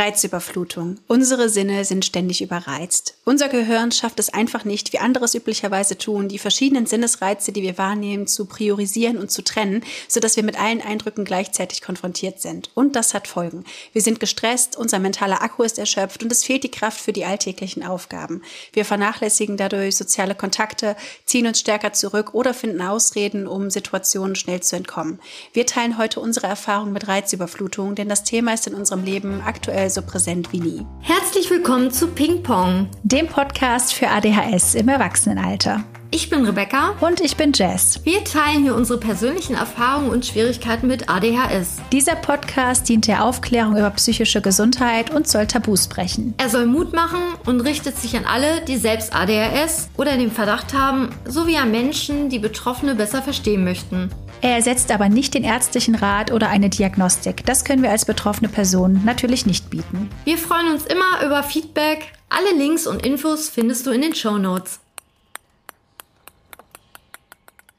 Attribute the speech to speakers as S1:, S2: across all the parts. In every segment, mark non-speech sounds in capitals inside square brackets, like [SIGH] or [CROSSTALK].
S1: Reizüberflutung. Unsere Sinne sind ständig überreizt. Unser Gehirn schafft es einfach nicht, wie andere es üblicherweise tun, die verschiedenen Sinnesreize, die wir wahrnehmen, zu priorisieren und zu trennen, sodass wir mit allen Eindrücken gleichzeitig konfrontiert sind. Und das hat Folgen. Wir sind gestresst, unser mentaler Akku ist erschöpft und es fehlt die Kraft für die alltäglichen Aufgaben. Wir vernachlässigen dadurch soziale Kontakte, ziehen uns stärker zurück oder finden Ausreden, um Situationen schnell zu entkommen. Wir teilen heute unsere Erfahrung mit Reizüberflutung, denn das Thema ist in unserem Leben aktuell so präsent wie nie.
S2: Herzlich willkommen zu Ping Pong,
S1: dem Podcast für ADHS im Erwachsenenalter.
S2: Ich bin Rebecca.
S1: Und ich bin Jess.
S2: Wir teilen hier unsere persönlichen Erfahrungen und Schwierigkeiten mit ADHS.
S1: Dieser Podcast dient der Aufklärung über psychische Gesundheit und soll Tabus brechen.
S2: Er soll Mut machen und richtet sich an alle, die selbst ADHS oder den Verdacht haben, sowie an Menschen, die Betroffene besser verstehen möchten.
S1: Er ersetzt aber nicht den ärztlichen Rat oder eine Diagnostik. Das können wir als betroffene Person natürlich nicht bieten.
S2: Wir freuen uns immer über Feedback. Alle Links und Infos findest du in den Show Notes.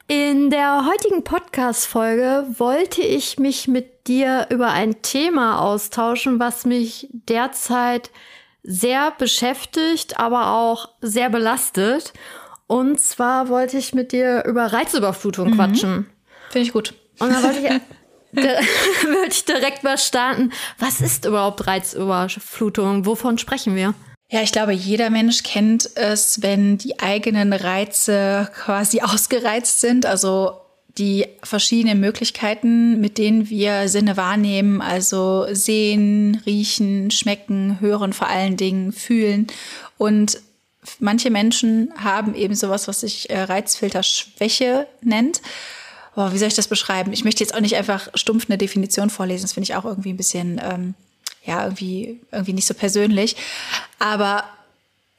S2: In der heutigen Podcast-Folge wollte ich mich mit dir über ein Thema austauschen, was mich derzeit sehr beschäftigt, aber auch sehr belastet. Und zwar wollte ich mit dir über Reizüberflutung mhm. quatschen.
S1: Finde ich gut.
S2: Und dann wollte ich, [LAUGHS] [LAUGHS] würde ich direkt mal starten. Was ist überhaupt Reizüberflutung? Wovon sprechen wir?
S1: Ja, ich glaube, jeder Mensch kennt es, wenn die eigenen Reize quasi [LAUGHS] ausgereizt sind. Also die verschiedenen Möglichkeiten, mit denen wir Sinne wahrnehmen, also sehen, riechen, schmecken, hören vor allen Dingen, fühlen. Und manche Menschen haben eben sowas, was sich äh, Reizfilterschwäche nennt. Boah, wie soll ich das beschreiben? Ich möchte jetzt auch nicht einfach stumpf eine Definition vorlesen. Das finde ich auch irgendwie ein bisschen ähm, ja, irgendwie, irgendwie nicht so persönlich. Aber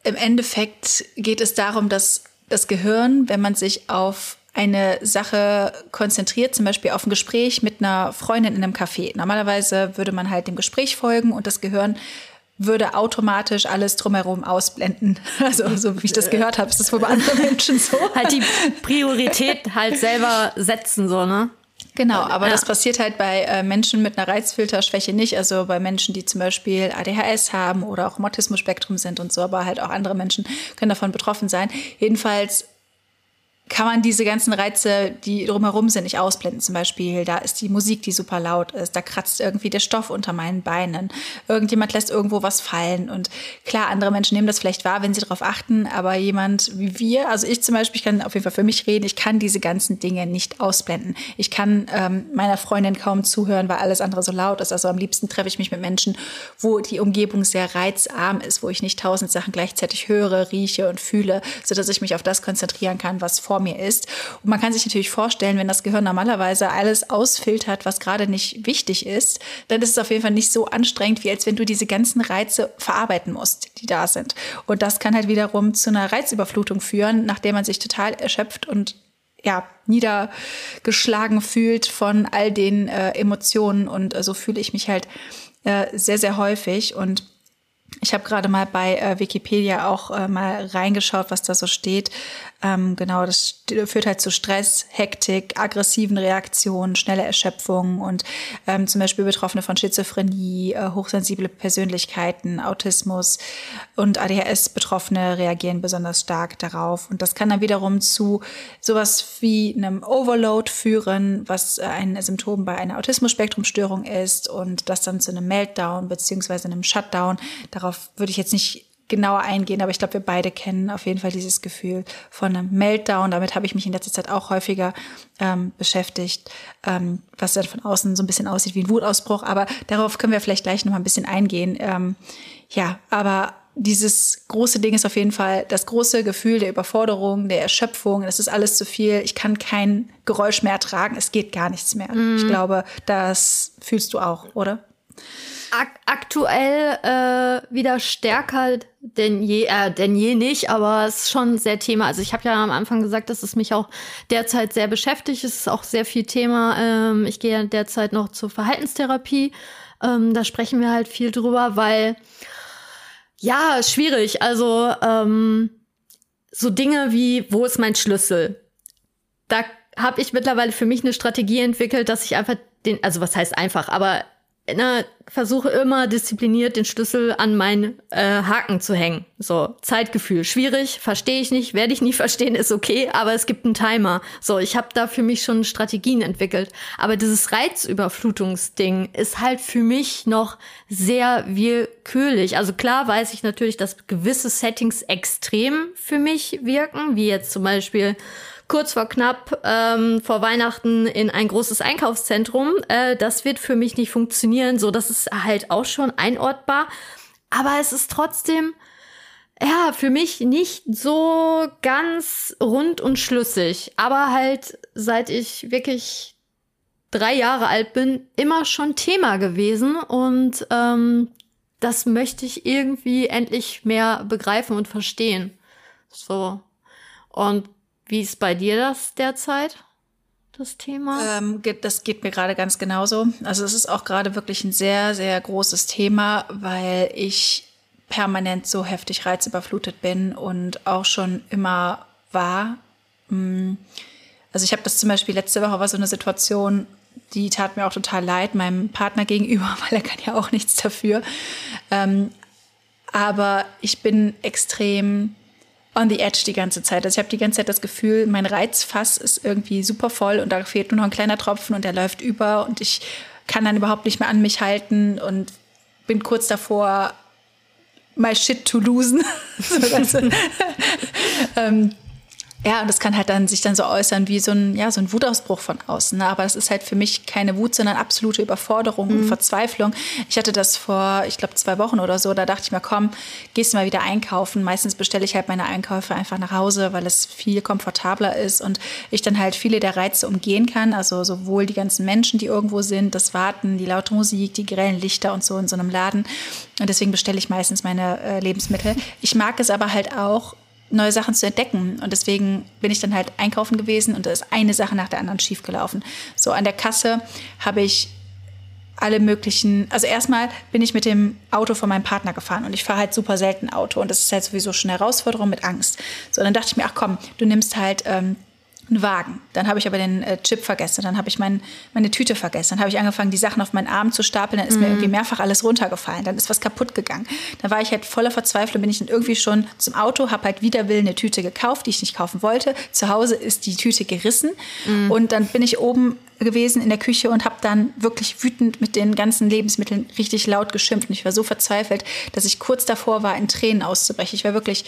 S1: im Endeffekt geht es darum, dass das Gehirn, wenn man sich auf eine Sache konzentriert, zum Beispiel auf ein Gespräch mit einer Freundin in einem Café. Normalerweise würde man halt dem Gespräch folgen und das Gehirn würde automatisch alles drumherum ausblenden. [LAUGHS] Also so wie ich das gehört habe, ist das wohl bei anderen Menschen so. [LAUGHS]
S2: Halt die Priorität halt selber setzen, so, ne?
S1: Genau, aber ja. das passiert halt bei äh, Menschen mit einer Reizfilterschwäche nicht. Also bei Menschen, die zum Beispiel ADHS haben oder auch im Autismus-Spektrum sind und so, aber halt auch andere Menschen können davon betroffen sein. Jedenfalls kann man diese ganzen Reize, die drumherum sind, nicht ausblenden. Zum Beispiel, da ist die Musik, die super laut ist, da kratzt irgendwie der Stoff unter meinen Beinen, irgendjemand lässt irgendwo was fallen. Und klar, andere Menschen nehmen das vielleicht wahr, wenn sie darauf achten, aber jemand wie wir, also ich zum Beispiel, ich kann auf jeden Fall für mich reden, ich kann diese ganzen Dinge nicht ausblenden. Ich kann ähm, meiner Freundin kaum zuhören, weil alles andere so laut ist. Also am liebsten treffe ich mich mit Menschen, wo die Umgebung sehr reizarm ist, wo ich nicht tausend Sachen gleichzeitig höre, rieche und fühle, sodass ich mich auf das konzentrieren kann, was vor vor mir ist. Und man kann sich natürlich vorstellen, wenn das Gehirn normalerweise alles ausfiltert, was gerade nicht wichtig ist, dann ist es auf jeden Fall nicht so anstrengend, wie als wenn du diese ganzen Reize verarbeiten musst, die da sind. Und das kann halt wiederum zu einer Reizüberflutung führen, nachdem man sich total erschöpft und ja, niedergeschlagen fühlt von all den äh, Emotionen. Und äh, so fühle ich mich halt äh, sehr, sehr häufig. Und ich habe gerade mal bei äh, Wikipedia auch äh, mal reingeschaut, was da so steht. Ähm, genau, das führt halt zu Stress, Hektik, aggressiven Reaktionen, schnelle Erschöpfung und ähm, zum Beispiel Betroffene von Schizophrenie, äh, hochsensible Persönlichkeiten, Autismus und ADHS-Betroffene reagieren besonders stark darauf. Und das kann dann wiederum zu sowas wie einem Overload führen, was äh, ein Symptom bei einer Autismus-Spektrumstörung ist und das dann zu einem Meltdown beziehungsweise einem Shutdown. Darauf würde ich jetzt nicht genauer eingehen, aber ich glaube, wir beide kennen auf jeden Fall dieses Gefühl von einem Meltdown. Damit habe ich mich in letzter Zeit auch häufiger ähm, beschäftigt, ähm, was dann von außen so ein bisschen aussieht wie ein Wutausbruch. Aber darauf können wir vielleicht gleich noch mal ein bisschen eingehen. Ähm, ja, aber dieses große Ding ist auf jeden Fall das große Gefühl der Überforderung, der Erschöpfung. Es ist alles zu viel. Ich kann kein Geräusch mehr ertragen. Es geht gar nichts mehr. Mm. Ich glaube, das fühlst du auch, oder?
S2: Ak aktuell äh, wieder stärker denn je, äh, denn je nicht, aber es ist schon sehr Thema. Also ich habe ja am Anfang gesagt, dass es mich auch derzeit sehr beschäftigt. Es ist auch sehr viel Thema. Ähm, ich gehe derzeit noch zur Verhaltenstherapie. Ähm, da sprechen wir halt viel drüber, weil ja, schwierig. Also ähm, so Dinge wie, wo ist mein Schlüssel? Da habe ich mittlerweile für mich eine Strategie entwickelt, dass ich einfach den, also was heißt einfach, aber ne, versuche immer diszipliniert den Schlüssel an meinen äh, Haken zu hängen. So, Zeitgefühl. Schwierig, verstehe ich nicht, werde ich nie [LAUGHS] verstehen, ist okay, aber es gibt einen Timer. So, ich habe da für mich schon Strategien entwickelt. Aber dieses Reizüberflutungsding ist halt für mich noch sehr willkürlich. Also klar weiß ich natürlich, dass gewisse Settings extrem für mich wirken, wie jetzt zum Beispiel kurz vor knapp ähm, vor Weihnachten in ein großes Einkaufszentrum. Äh, das wird für mich nicht funktionieren. So, das ist halt auch schon einortbar. Aber es ist trotzdem, ja, für mich nicht so ganz rund und schlüssig. Aber halt, seit ich wirklich drei Jahre alt bin, immer schon Thema gewesen. Und ähm, das möchte ich irgendwie endlich mehr begreifen und verstehen. So. Und wie ist bei dir das derzeit? Das Thema?
S1: Ähm, das geht mir gerade ganz genauso. Also es ist auch gerade wirklich ein sehr, sehr großes Thema, weil ich permanent so heftig reizüberflutet bin und auch schon immer war. Mm, also ich habe das zum Beispiel letzte Woche war so eine Situation, die tat mir auch total leid, meinem Partner gegenüber, [LAUGHS] weil er kann ja auch nichts dafür. Ähm, aber ich bin extrem on the edge die ganze Zeit. Also ich habe die ganze Zeit das Gefühl, mein Reizfass ist irgendwie super voll und da fehlt nur noch ein kleiner Tropfen und der läuft über und ich kann dann überhaupt nicht mehr an mich halten und bin kurz davor, my shit to losen. [LAUGHS] [LAUGHS] ähm, ja, und das kann halt dann sich dann so äußern wie so ein, ja, so ein Wutausbruch von außen. Ne? Aber das ist halt für mich keine Wut, sondern absolute Überforderung mhm. und Verzweiflung. Ich hatte das vor, ich glaube, zwei Wochen oder so. Da dachte ich mir, komm, gehst du mal wieder einkaufen. Meistens bestelle ich halt meine Einkäufe einfach nach Hause, weil es viel komfortabler ist und ich dann halt viele der Reize umgehen kann. Also sowohl die ganzen Menschen, die irgendwo sind, das Warten, die laute Musik, die grellen Lichter und so in so einem Laden. Und deswegen bestelle ich meistens meine äh, Lebensmittel. Ich mag es aber halt auch, neue Sachen zu entdecken. Und deswegen bin ich dann halt einkaufen gewesen und da ist eine Sache nach der anderen schiefgelaufen. So an der Kasse habe ich alle möglichen, also erstmal bin ich mit dem Auto von meinem Partner gefahren und ich fahre halt super selten Auto und das ist halt sowieso schon eine Herausforderung mit Angst. So, dann dachte ich mir, ach komm, du nimmst halt ähm, einen Wagen. Dann habe ich aber den äh, Chip vergessen, dann habe ich mein, meine Tüte vergessen, dann habe ich angefangen, die Sachen auf meinen Arm zu stapeln, dann ist mm. mir mhm. irgendwie mehrfach alles runtergefallen, dann ist was kaputt gegangen. Dann war ich halt voller Verzweiflung, bin ich dann irgendwie schon zum Auto, habe halt wider Willen eine Tüte gekauft, die ich nicht kaufen wollte. Zu Hause ist die Tüte gerissen mm. und dann bin ich oben gewesen in der Küche und habe dann wirklich wütend mit den ganzen Lebensmitteln richtig laut geschimpft und ich war so verzweifelt, dass ich kurz davor war, in Tränen auszubrechen. Ich war wirklich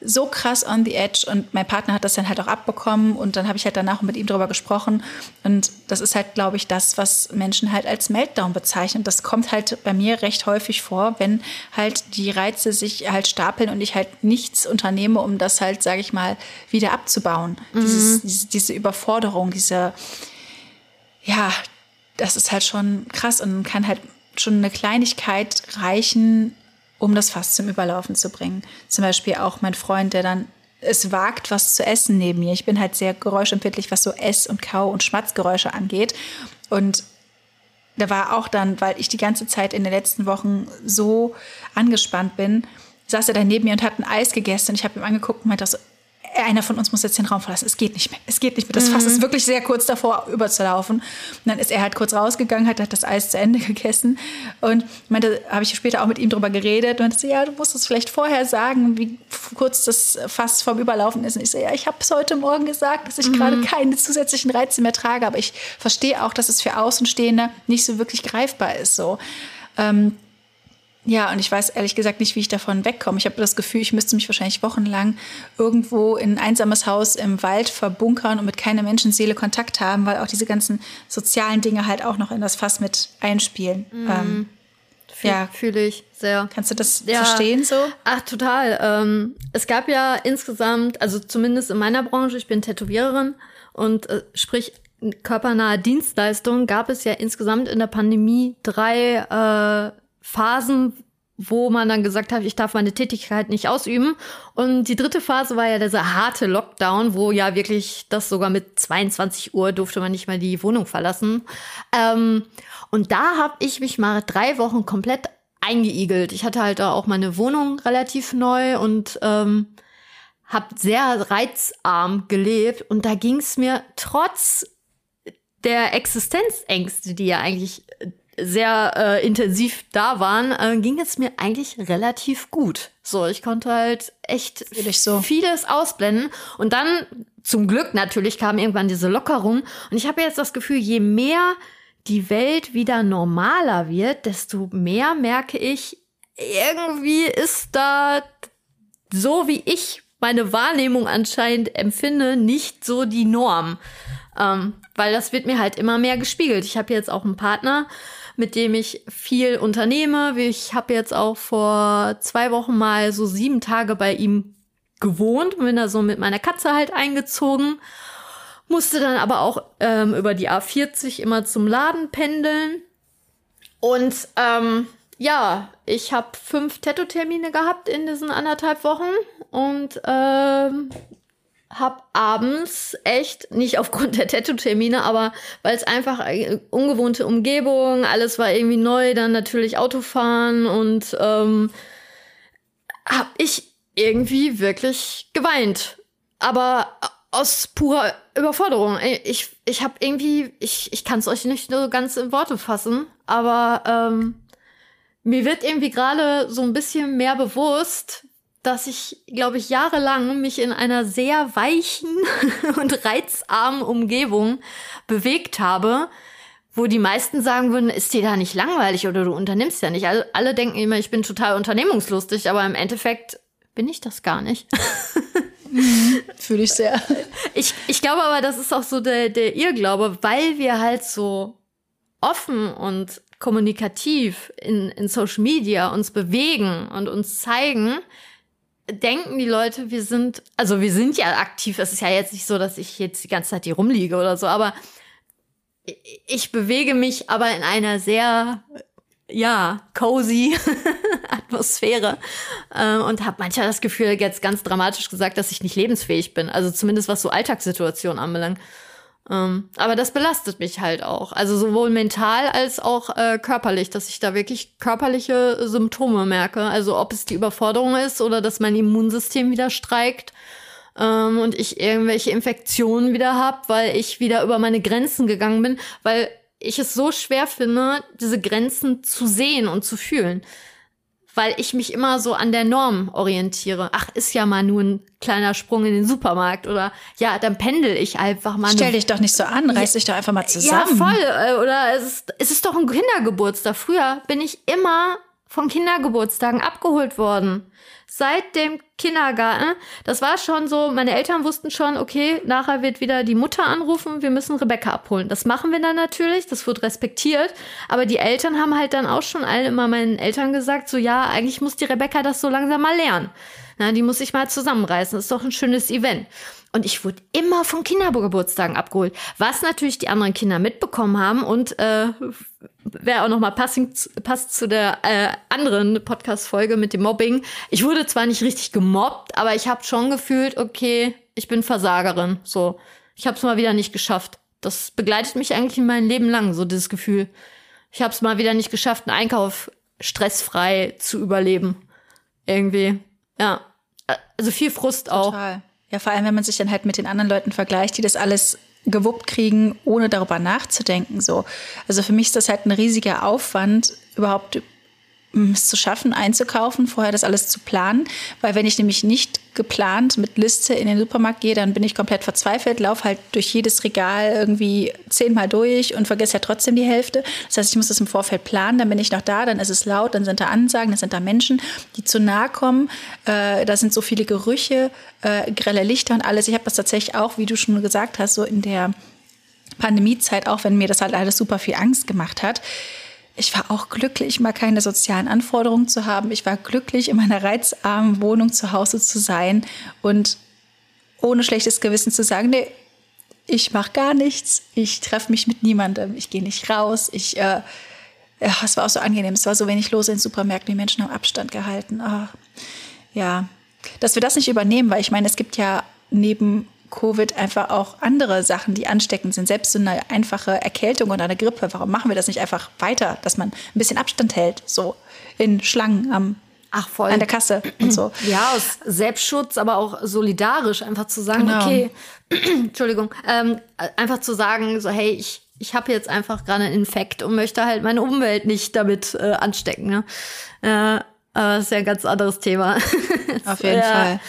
S1: so krass on the edge und mein Partner hat das dann halt auch abbekommen und dann habe ich halt danach mit ihm darüber gesprochen und das ist halt, glaube ich, das, was Menschen halt als Meltdown bezeichnen. Das kommt halt bei mir recht häufig vor, wenn halt die Reize sich halt stapeln und ich halt nichts unternehme, um das halt, sage ich mal, wieder abzubauen. Mhm. Dieses, diese, diese Überforderung, diese, ja, das ist halt schon krass und kann halt schon eine Kleinigkeit reichen, um das Fass zum Überlaufen zu bringen. Zum Beispiel auch mein Freund, der dann es wagt, was zu essen neben mir. Ich bin halt sehr geräuschempfindlich, was so Ess- und Kau- und Schmatzgeräusche angeht. Und da war auch dann, weil ich die ganze Zeit in den letzten Wochen so angespannt bin, saß er da neben mir und hat ein Eis gegessen. Und ich habe ihm angeguckt und meinte so, einer von uns muss jetzt den Raum verlassen. Es geht nicht mehr. Es geht nicht mehr. Das Fass mhm. ist wirklich sehr kurz davor, überzulaufen. Und dann ist er halt kurz rausgegangen, hat, das Eis zu Ende [LAUGHS] gegessen. Und meinte, habe ich später auch mit ihm drüber geredet. Und meinte so, ja, du musst es vielleicht vorher sagen, wie kurz das Fass vom Überlaufen ist. Und ich so, ja, ich habe es heute Morgen gesagt, dass ich mhm. gerade keine zusätzlichen Reize mehr trage. Aber ich verstehe auch, dass es für Außenstehende nicht so wirklich greifbar ist. So. Ähm, ja, und ich weiß ehrlich gesagt nicht, wie ich davon wegkomme. Ich habe das Gefühl, ich müsste mich wahrscheinlich wochenlang irgendwo in ein einsames Haus im Wald verbunkern und mit keiner Menschenseele Kontakt haben, weil auch diese ganzen sozialen Dinge halt auch noch in das Fass mit einspielen. Mhm. Ähm,
S2: Fühl, ja, fühle ich sehr.
S1: Kannst du das ja. verstehen so?
S2: Ach, total. Ähm, es gab ja insgesamt, also zumindest in meiner Branche, ich bin Tätowiererin und äh, sprich körpernahe Dienstleistungen, gab es ja insgesamt in der Pandemie drei äh, Phasen, wo man dann gesagt hat, ich darf meine Tätigkeit nicht ausüben. Und die dritte Phase war ja dieser harte Lockdown, wo ja wirklich das sogar mit 22 Uhr durfte man nicht mehr die Wohnung verlassen. Ähm, und da habe ich mich mal drei Wochen komplett eingeigelt. Ich hatte halt auch meine Wohnung relativ neu und ähm, habe sehr reizarm gelebt. Und da ging es mir trotz der Existenzängste, die ja eigentlich sehr äh, intensiv da waren, äh, ging es mir eigentlich relativ gut. So, ich konnte halt echt
S1: so.
S2: vieles ausblenden. Und dann, zum Glück natürlich, kam irgendwann diese Lockerung. Und ich habe jetzt das Gefühl, je mehr die Welt wieder normaler wird, desto mehr merke ich, irgendwie ist da so wie ich meine Wahrnehmung anscheinend empfinde, nicht so die Norm. Ähm, weil das wird mir halt immer mehr gespiegelt. Ich habe jetzt auch einen Partner, mit dem ich viel unternehme. Ich habe jetzt auch vor zwei Wochen mal so sieben Tage bei ihm gewohnt, bin da so mit meiner Katze halt eingezogen, musste dann aber auch ähm, über die A40 immer zum Laden pendeln. Und ähm, ja, ich habe fünf Tattoo-Termine gehabt in diesen anderthalb Wochen und ähm, habe abends echt, nicht aufgrund der Tattoo-Termine, aber weil es einfach eine ungewohnte Umgebung, alles war irgendwie neu, dann natürlich Autofahren und ähm, habe ich irgendwie wirklich geweint. Aber aus purer Überforderung. Ich, ich habe irgendwie, ich, ich kann es euch nicht so ganz in Worte fassen, aber ähm, mir wird irgendwie gerade so ein bisschen mehr bewusst, dass ich, glaube ich, jahrelang mich in einer sehr weichen [LAUGHS] und reizarmen Umgebung bewegt habe, wo die meisten sagen würden, ist dir da nicht langweilig oder du unternimmst ja nicht. Alle, alle denken immer, ich bin total unternehmungslustig, aber im Endeffekt bin ich das gar nicht.
S1: Mhm, Fühle ich sehr. [LAUGHS]
S2: Ich, ich glaube aber, das ist auch so der, der Irrglaube, weil wir halt so offen und kommunikativ in, in Social Media uns bewegen und uns zeigen, denken die Leute, wir sind, also wir sind ja aktiv. Es ist ja jetzt nicht so, dass ich jetzt die ganze Zeit hier rumliege oder so, aber ich bewege mich aber in einer sehr, ja, cozy [LAUGHS] Atmosphäre äh, und habe manchmal das Gefühl, jetzt ganz dramatisch gesagt, dass ich nicht lebensfähig bin. Also zumindest was so Alltagssituationen anbelangt. Ähm, aber das belastet mich halt auch. Also sowohl mental als auch äh, körperlich, dass ich da wirklich körperliche Symptome merke. Also ob es die Überforderung ist oder dass mein Immunsystem wieder streikt ähm, und ich irgendwelche Infektionen wieder habe, weil ich wieder über meine Grenzen gegangen bin, weil ich es so schwer finde, diese Grenzen zu sehen und zu fühlen weil ich mich immer so an der Norm orientiere. Ach, ist ja mal nur ein kleiner Sprung in den Supermarkt oder ja, dann pendel ich einfach mal.
S1: Stell dich doch nicht so an, reiß dich doch einfach mal zusammen.
S2: Ja, voll. Äh, oder es ist, es ist doch ein Kindergeburtstag. Früher bin ich immer von Kindergeburtstagen abgeholt worden seit dem Kindergarten. Das war schon so, meine Eltern wussten schon, okay, nachher wird wieder die Mutter anrufen, wir müssen Rebecca abholen. Das machen wir dann natürlich, das wird respektiert. Aber die Eltern haben halt dann auch schon alle immer meinen Eltern gesagt, so ja, eigentlich muss die Rebecca das so langsam mal lernen. Na, die muss sich mal zusammenreißen. Das ist doch ein schönes Event. Und ich wurde immer von Kindergeburtstagen abgeholt, was natürlich die anderen Kinder mitbekommen haben und äh, wer auch noch mal passend, passt zu der äh, anderen Podcast-Folge mit dem Mobbing. Ich wurde zwar nicht richtig gemobbt, aber ich habe schon gefühlt, okay, ich bin Versagerin. So, ich habe es mal wieder nicht geschafft. Das begleitet mich eigentlich in meinem Leben lang, so dieses Gefühl. Ich habe es mal wieder nicht geschafft, einen Einkauf stressfrei zu überleben. Irgendwie, ja. Also viel Frust auch.
S1: Total. Ja, vor allem, wenn man sich dann halt mit den anderen Leuten vergleicht, die das alles gewuppt kriegen, ohne darüber nachzudenken. So. Also für mich ist das halt ein riesiger Aufwand, überhaupt es zu schaffen, einzukaufen, vorher das alles zu planen. Weil wenn ich nämlich nicht geplant mit Liste in den Supermarkt gehe, dann bin ich komplett verzweifelt, laufe halt durch jedes Regal irgendwie zehnmal durch und vergesse ja trotzdem die Hälfte. Das heißt, ich muss das im Vorfeld planen, dann bin ich noch da, dann ist es laut, dann sind da Ansagen, dann sind da Menschen, die zu nahe kommen. Äh, da sind so viele Gerüche, äh, grelle Lichter und alles. Ich habe das tatsächlich auch, wie du schon gesagt hast, so in der Pandemiezeit, auch wenn mir das halt alles super viel Angst gemacht hat, ich war auch glücklich, mal keine sozialen Anforderungen zu haben. Ich war glücklich, in meiner reizarmen Wohnung zu Hause zu sein und ohne schlechtes Gewissen zu sagen, nee, ich mache gar nichts, ich treffe mich mit niemandem, ich gehe nicht raus, ich, äh, ja, es war auch so angenehm, es war so wenig los in Supermärkten, die Menschen haben Abstand gehalten. Oh, ja, dass wir das nicht übernehmen, weil ich meine, es gibt ja neben Covid einfach auch andere Sachen, die ansteckend sind. Selbst so eine einfache Erkältung oder eine Grippe. Warum machen wir das nicht einfach weiter, dass man ein bisschen Abstand hält, so in Schlangen am
S2: Ach, voll.
S1: an der Kasse und so. [CLEARS THROAT]
S2: Ja, aus Selbstschutz, aber auch solidarisch einfach zu sagen, genau. okay, [CLEARS THROAT] Entschuldigung, ähm, einfach zu sagen, so hey, ich ich habe jetzt einfach gerade einen Infekt und möchte halt meine Umwelt nicht damit äh, anstecken. Ne? Äh, aber das ist ja ein ganz anderes Thema. [LAUGHS]
S1: Auf jeden ja. Fall.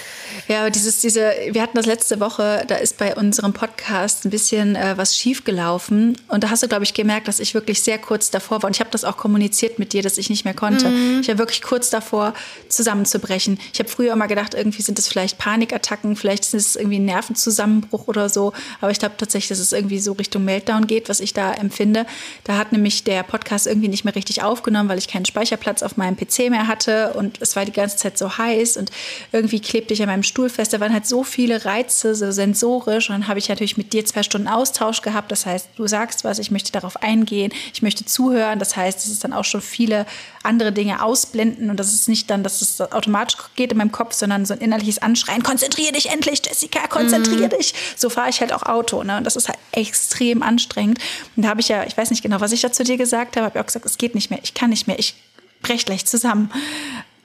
S1: Ja, aber dieses, diese, wir hatten das letzte Woche, da ist bei unserem Podcast ein bisschen äh, was schiefgelaufen. Und da hast du, glaube ich, gemerkt, dass ich wirklich sehr kurz davor war. Und ich habe das auch kommuniziert mit dir, dass ich nicht mehr konnte. Mhm. Ich war wirklich kurz davor, zusammenzubrechen. Ich habe früher immer gedacht, irgendwie sind es vielleicht Panikattacken, vielleicht ist es irgendwie ein Nervenzusammenbruch oder so. Aber ich glaube tatsächlich, dass es irgendwie so Richtung Meltdown geht, was ich da empfinde. Da hat nämlich der Podcast irgendwie nicht mehr richtig aufgenommen, weil ich keinen Speicherplatz auf meinem PC mehr hatte. Und es war die ganze Zeit so heiß. Und irgendwie klebte ich an meinem Stuhl fest. Da waren halt so viele Reize, so sensorisch. Und dann habe ich natürlich mit dir zwei Stunden Austausch gehabt. Das heißt, du sagst was, ich möchte darauf eingehen, ich möchte zuhören. Das heißt, es ist dann auch schon viele andere Dinge ausblenden. Und das ist nicht dann, dass es automatisch geht in meinem Kopf, sondern so ein innerliches Anschreien. Konzentriere dich endlich, Jessica, konzentriere mhm. dich. So fahre ich halt auch Auto. Ne? Und das ist halt extrem anstrengend. Und da habe ich ja, ich weiß nicht genau, was ich da zu dir gesagt habe, habe ich auch gesagt, es geht nicht mehr, ich kann nicht mehr, ich breche gleich zusammen.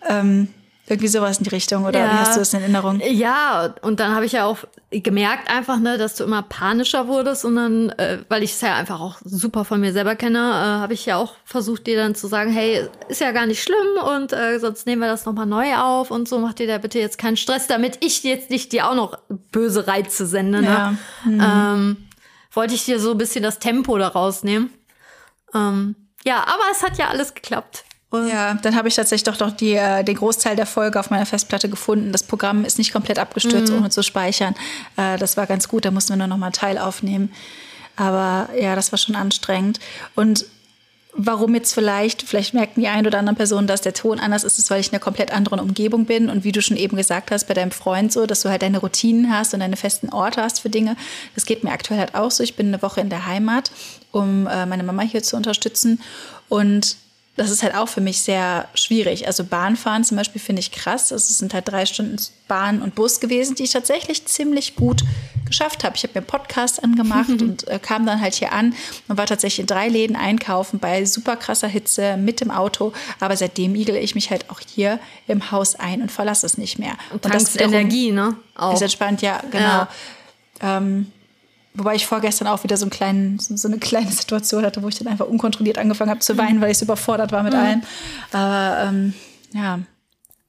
S1: Ähm, irgendwie sowas in die Richtung, oder ja. wie hast du das in Erinnerung?
S2: Ja, und dann habe ich ja auch gemerkt einfach, ne, dass du immer panischer wurdest und dann, äh, weil ich es ja einfach auch super von mir selber kenne, äh, habe ich ja auch versucht, dir dann zu sagen, hey, ist ja gar nicht schlimm und äh, sonst nehmen wir das nochmal neu auf und so, mach dir da bitte jetzt keinen Stress, damit ich jetzt nicht dir auch noch böse Reize sende. Ne? Ja. Mhm. Ähm, wollte ich dir so ein bisschen das Tempo da rausnehmen. Ähm, ja, aber es hat ja alles geklappt.
S1: Ja, dann habe ich tatsächlich doch noch die, äh, den Großteil der Folge auf meiner Festplatte gefunden. Das Programm ist nicht komplett abgestürzt, mhm. ohne zu speichern. Äh, das war ganz gut, da mussten wir nur noch mal einen Teil aufnehmen. Aber ja, das war schon anstrengend. Und warum jetzt vielleicht, vielleicht merken die ein oder anderen Personen, dass der Ton anders ist, ist, weil ich in einer komplett anderen Umgebung bin. Und wie du schon eben gesagt hast, bei deinem Freund so, dass du halt deine Routinen hast und deine festen Orte hast für Dinge. Das geht mir aktuell halt auch so. Ich bin eine Woche in der Heimat, um äh, meine Mama hier zu unterstützen. Und das ist halt auch für mich sehr schwierig. Also Bahnfahren zum Beispiel finde ich krass. Also es sind halt drei Stunden Bahn und Bus gewesen, die ich tatsächlich ziemlich gut geschafft habe. Ich habe mir einen Podcast angemacht [LAUGHS] und äh, kam dann halt hier an und war tatsächlich in drei Läden einkaufen bei super krasser Hitze mit dem Auto. Aber seitdem igel ich mich halt auch hier im Haus ein und verlasse es nicht mehr.
S2: Und, und das Energie, ne?
S1: Auch. Ist entspannt, ja, genau. Ja. Ähm, Wobei ich vorgestern auch wieder so, einen kleinen, so eine kleine Situation hatte, wo ich dann einfach unkontrolliert angefangen habe zu weinen, weil ich so überfordert war mit mhm. allem. Aber ähm, ja.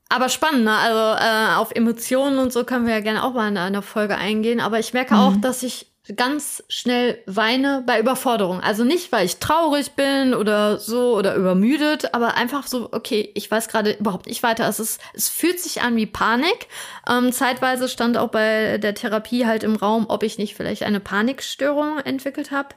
S2: Aber spannend, ne? Also äh, auf Emotionen und so können wir ja gerne auch mal in einer Folge eingehen. Aber ich merke mhm. auch, dass ich ganz schnell weine bei Überforderung. Also nicht, weil ich traurig bin oder so oder übermüdet, aber einfach so, okay, ich weiß gerade überhaupt nicht weiter. Es, ist, es fühlt sich an wie Panik. Ähm, zeitweise stand auch bei der Therapie halt im Raum, ob ich nicht vielleicht eine Panikstörung entwickelt habe.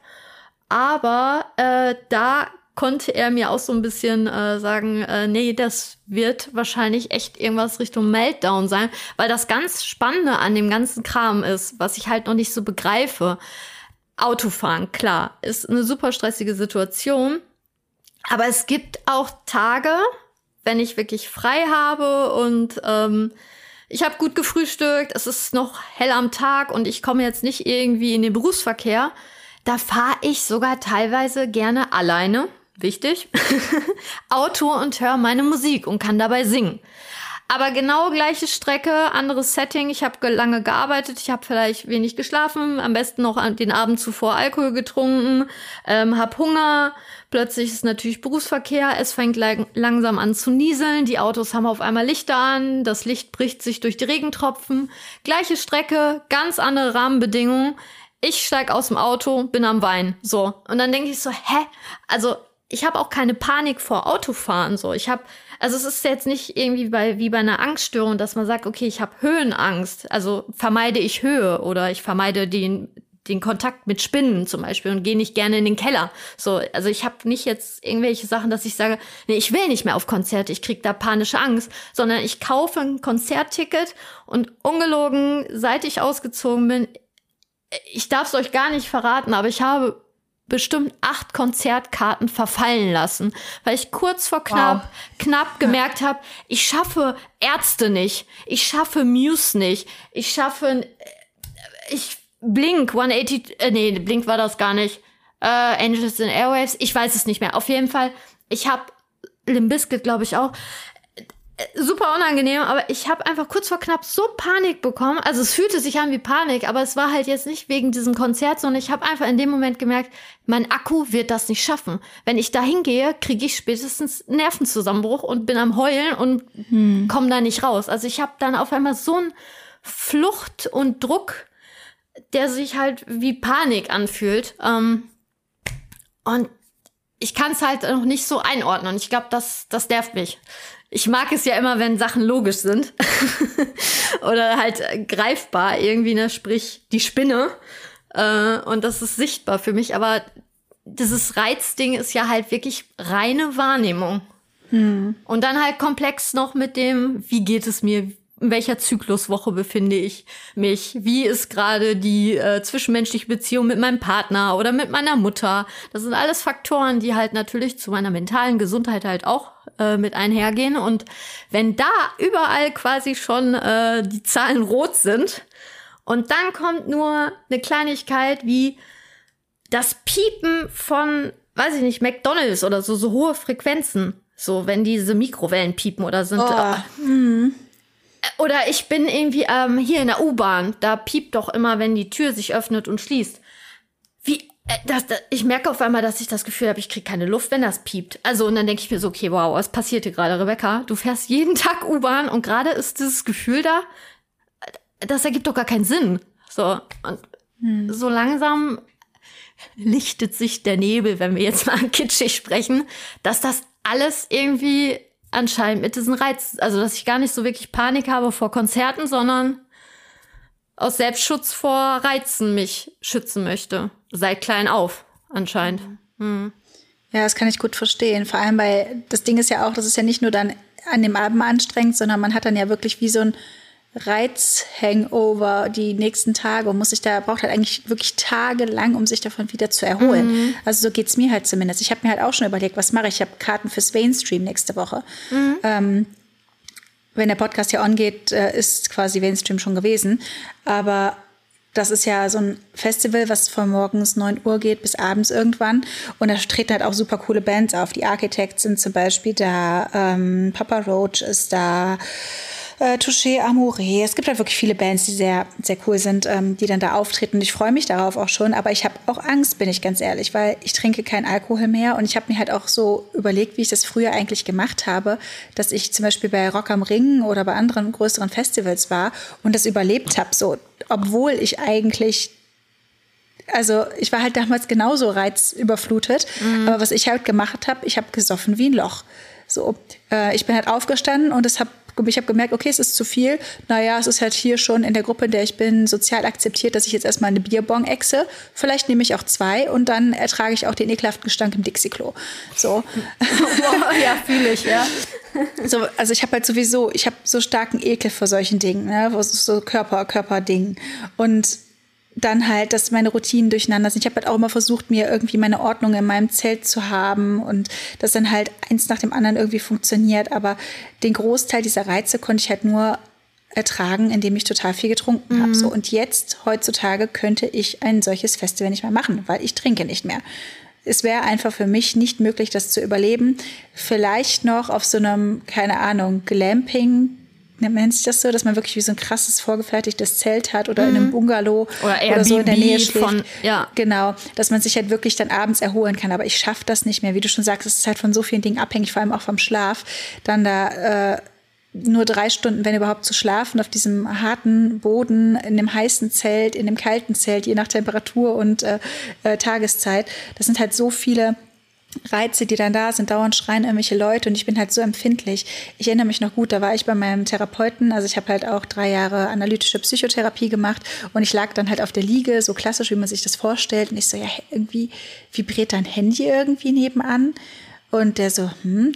S2: Aber äh, da konnte er mir auch so ein bisschen äh, sagen, äh, nee, das wird wahrscheinlich echt irgendwas Richtung Meltdown sein, weil das ganz Spannende an dem ganzen Kram ist, was ich halt noch nicht so begreife. Autofahren, klar, ist eine super stressige Situation, aber es gibt auch Tage, wenn ich wirklich frei habe und ähm, ich habe gut gefrühstückt, es ist noch hell am Tag und ich komme jetzt nicht irgendwie in den Berufsverkehr, da fahre ich sogar teilweise gerne alleine wichtig, [LAUGHS] Auto und höre meine Musik und kann dabei singen. Aber genau gleiche Strecke, anderes Setting. Ich habe lange gearbeitet, ich habe vielleicht wenig geschlafen, am besten noch den Abend zuvor Alkohol getrunken, ähm, habe Hunger. Plötzlich ist natürlich Berufsverkehr, es fängt langsam an zu nieseln, die Autos haben auf einmal Lichter an, das Licht bricht sich durch die Regentropfen. Gleiche Strecke, ganz andere Rahmenbedingungen. Ich steig aus dem Auto, bin am Wein. So. Und dann denke ich so, hä? Also ich habe auch keine Panik vor Autofahren. So, ich habe, also es ist jetzt nicht irgendwie bei, wie bei einer Angststörung, dass man sagt, okay, ich habe Höhenangst, also vermeide ich Höhe oder ich vermeide den den Kontakt mit Spinnen zum Beispiel und gehe nicht gerne in den Keller. So, also ich habe nicht jetzt irgendwelche Sachen, dass ich sage, nee, ich will nicht mehr auf Konzerte, ich krieg da panische Angst, sondern ich kaufe ein Konzertticket und ungelogen, seit ich ausgezogen bin, ich darf es euch gar nicht verraten, aber ich habe bestimmt acht Konzertkarten verfallen lassen, weil ich kurz vor knapp, wow. knapp gemerkt habe, ich schaffe Ärzte nicht, ich schaffe Muse nicht, ich schaffe, äh, ich Blink 180, äh, nee, Blink war das gar nicht, äh, Angels in Airwaves, ich weiß es nicht mehr. Auf jeden Fall, ich habe Limbiskit, glaube ich auch. Super unangenehm, aber ich habe einfach kurz vor knapp so Panik bekommen. Also es fühlte sich an wie Panik, aber es war halt jetzt nicht wegen diesem Konzert, sondern ich habe einfach in dem Moment gemerkt, mein Akku wird das nicht schaffen. Wenn ich da hingehe, kriege ich spätestens Nervenzusammenbruch und bin am Heulen und hm. komme da nicht raus. Also ich habe dann auf einmal so einen Flucht und Druck, der sich halt wie Panik anfühlt. Ähm, und ich kann es halt noch nicht so einordnen. Und ich glaube, das, das nervt mich. Ich mag es ja immer, wenn Sachen logisch sind. [LAUGHS] Oder halt greifbar irgendwie, ne? Sprich, die Spinne. Äh, und das ist sichtbar für mich. Aber dieses Reizding ist ja halt wirklich reine Wahrnehmung. Hm. Und dann halt komplex noch mit dem, wie geht es mir, in welcher Zykluswoche befinde ich mich, wie ist gerade die äh, zwischenmenschliche Beziehung mit meinem Partner oder mit meiner Mutter. Das sind alles Faktoren, die halt natürlich zu meiner mentalen Gesundheit halt auch äh, mit einhergehen. Und wenn da überall quasi schon äh, die Zahlen rot sind und dann kommt nur eine Kleinigkeit wie das Piepen von, weiß ich nicht, McDonalds oder so, so hohe Frequenzen. So, wenn diese Mikrowellen piepen oder sind. Oh. Äh, oder ich bin irgendwie ähm, hier in der U-Bahn, da piept doch immer, wenn die Tür sich öffnet und schließt. Wie, äh, das, das, ich merke auf einmal, dass ich das Gefühl habe, ich kriege keine Luft, wenn das piept. Also, und dann denke ich mir so, okay, wow, was passiert hier gerade, Rebecca? Du fährst jeden [LAUGHS] Tag U-Bahn und gerade ist dieses Gefühl da, das ergibt doch gar keinen Sinn. So, und hm. so langsam lichtet sich der Nebel, wenn wir jetzt mal [LAUGHS] kitschig sprechen, dass das alles irgendwie anscheinend mit diesen Reiz, also dass ich gar nicht so wirklich Panik habe vor Konzerten, sondern aus Selbstschutz vor Reizen mich schützen möchte. Seit klein auf, anscheinend. Mhm.
S1: Ja, das kann ich gut verstehen. Vor allem, weil das Ding ist ja auch, das ist ja nicht nur dann an dem Abend anstrengend, sondern man hat dann ja wirklich wie so ein Reizhangover die nächsten Tage und muss sich da, braucht halt eigentlich wirklich tagelang, um sich davon wieder zu erholen. Mhm. Also so geht es mir halt zumindest. Ich habe mir halt auch schon überlegt, was mache ich? Ich habe Karten fürs Mainstream nächste Woche. Mhm. Ähm, wenn der Podcast hier ongeht, äh, ist quasi Mainstream schon gewesen. Aber das ist ja so ein Festival, was von morgens 9 Uhr geht bis abends irgendwann. Und da treten halt auch super coole Bands auf. Die Architects sind zum Beispiel da, ähm, Papa Roach ist da, äh, Touché Amouré. Es gibt halt wirklich viele Bands, die sehr, sehr cool sind, ähm, die dann da auftreten. Und ich freue mich darauf auch schon. Aber ich habe auch Angst, bin ich ganz ehrlich, weil ich trinke keinen Alkohol mehr. Und ich habe mir halt auch so überlegt, wie ich das früher eigentlich gemacht habe, dass ich zum Beispiel bei Rock am Ring oder bei anderen größeren Festivals war und das überlebt habe. So, obwohl ich eigentlich also ich war halt damals genauso reizüberflutet. Mhm. Aber was ich halt gemacht habe, ich habe gesoffen wie ein Loch. So, äh, ich bin halt aufgestanden und es habe ich habe gemerkt, okay, es ist zu viel. Naja, es ist halt hier schon in der Gruppe, in der ich bin, sozial akzeptiert, dass ich jetzt erstmal eine Bierbong exe. Vielleicht nehme ich auch zwei und dann ertrage ich auch den ekelhaften Gestank im Dixie-Klo. So. [LAUGHS]
S2: Ja, fühle ich, ja.
S1: So, also ich habe halt sowieso, ich habe so starken Ekel vor solchen Dingen, ne? so Körper, Körperdingen. Und dann halt, dass meine Routinen durcheinander sind. Ich habe halt auch immer versucht, mir irgendwie meine Ordnung in meinem Zelt zu haben und das dann halt eins nach dem anderen irgendwie funktioniert. Aber den Großteil dieser Reize konnte ich halt nur ertragen, indem ich total viel getrunken mhm. habe. So, und jetzt, heutzutage, könnte ich ein solches Festival nicht mehr machen, weil ich trinke nicht mehr. Es wäre einfach für mich nicht möglich, das zu überleben. Vielleicht noch auf so einem, keine Ahnung, Glamping nennt sich das so, dass man wirklich wie so ein krasses vorgefertigtes Zelt hat oder mhm. in einem mhm. Bungalow oder, oder so in der Nähe schläft. Von, ja. Genau, dass man sich halt wirklich dann abends erholen kann. Aber ich schaffe das nicht mehr. Wie du schon sagst, es ist halt von so vielen Dingen abhängig, vor allem auch vom Schlaf. Dann da äh, nur drei Stunden, wenn überhaupt, zu schlafen auf diesem harten Boden, in dem heißen Zelt, in dem kalten Zelt, je nach Temperatur und äh, äh, Tageszeit. Das sind halt so viele Reize, die dann da sind, dauernd schreien irgendwelche Leute und ich bin halt so empfindlich. Ich erinnere mich noch gut, da war ich bei meinem Therapeuten, also ich habe halt auch drei Jahre analytische Psychotherapie gemacht und ich lag dann halt auf der Liege, so klassisch, wie man sich das vorstellt und ich so, ja, irgendwie vibriert dein Handy irgendwie nebenan und der so, hm,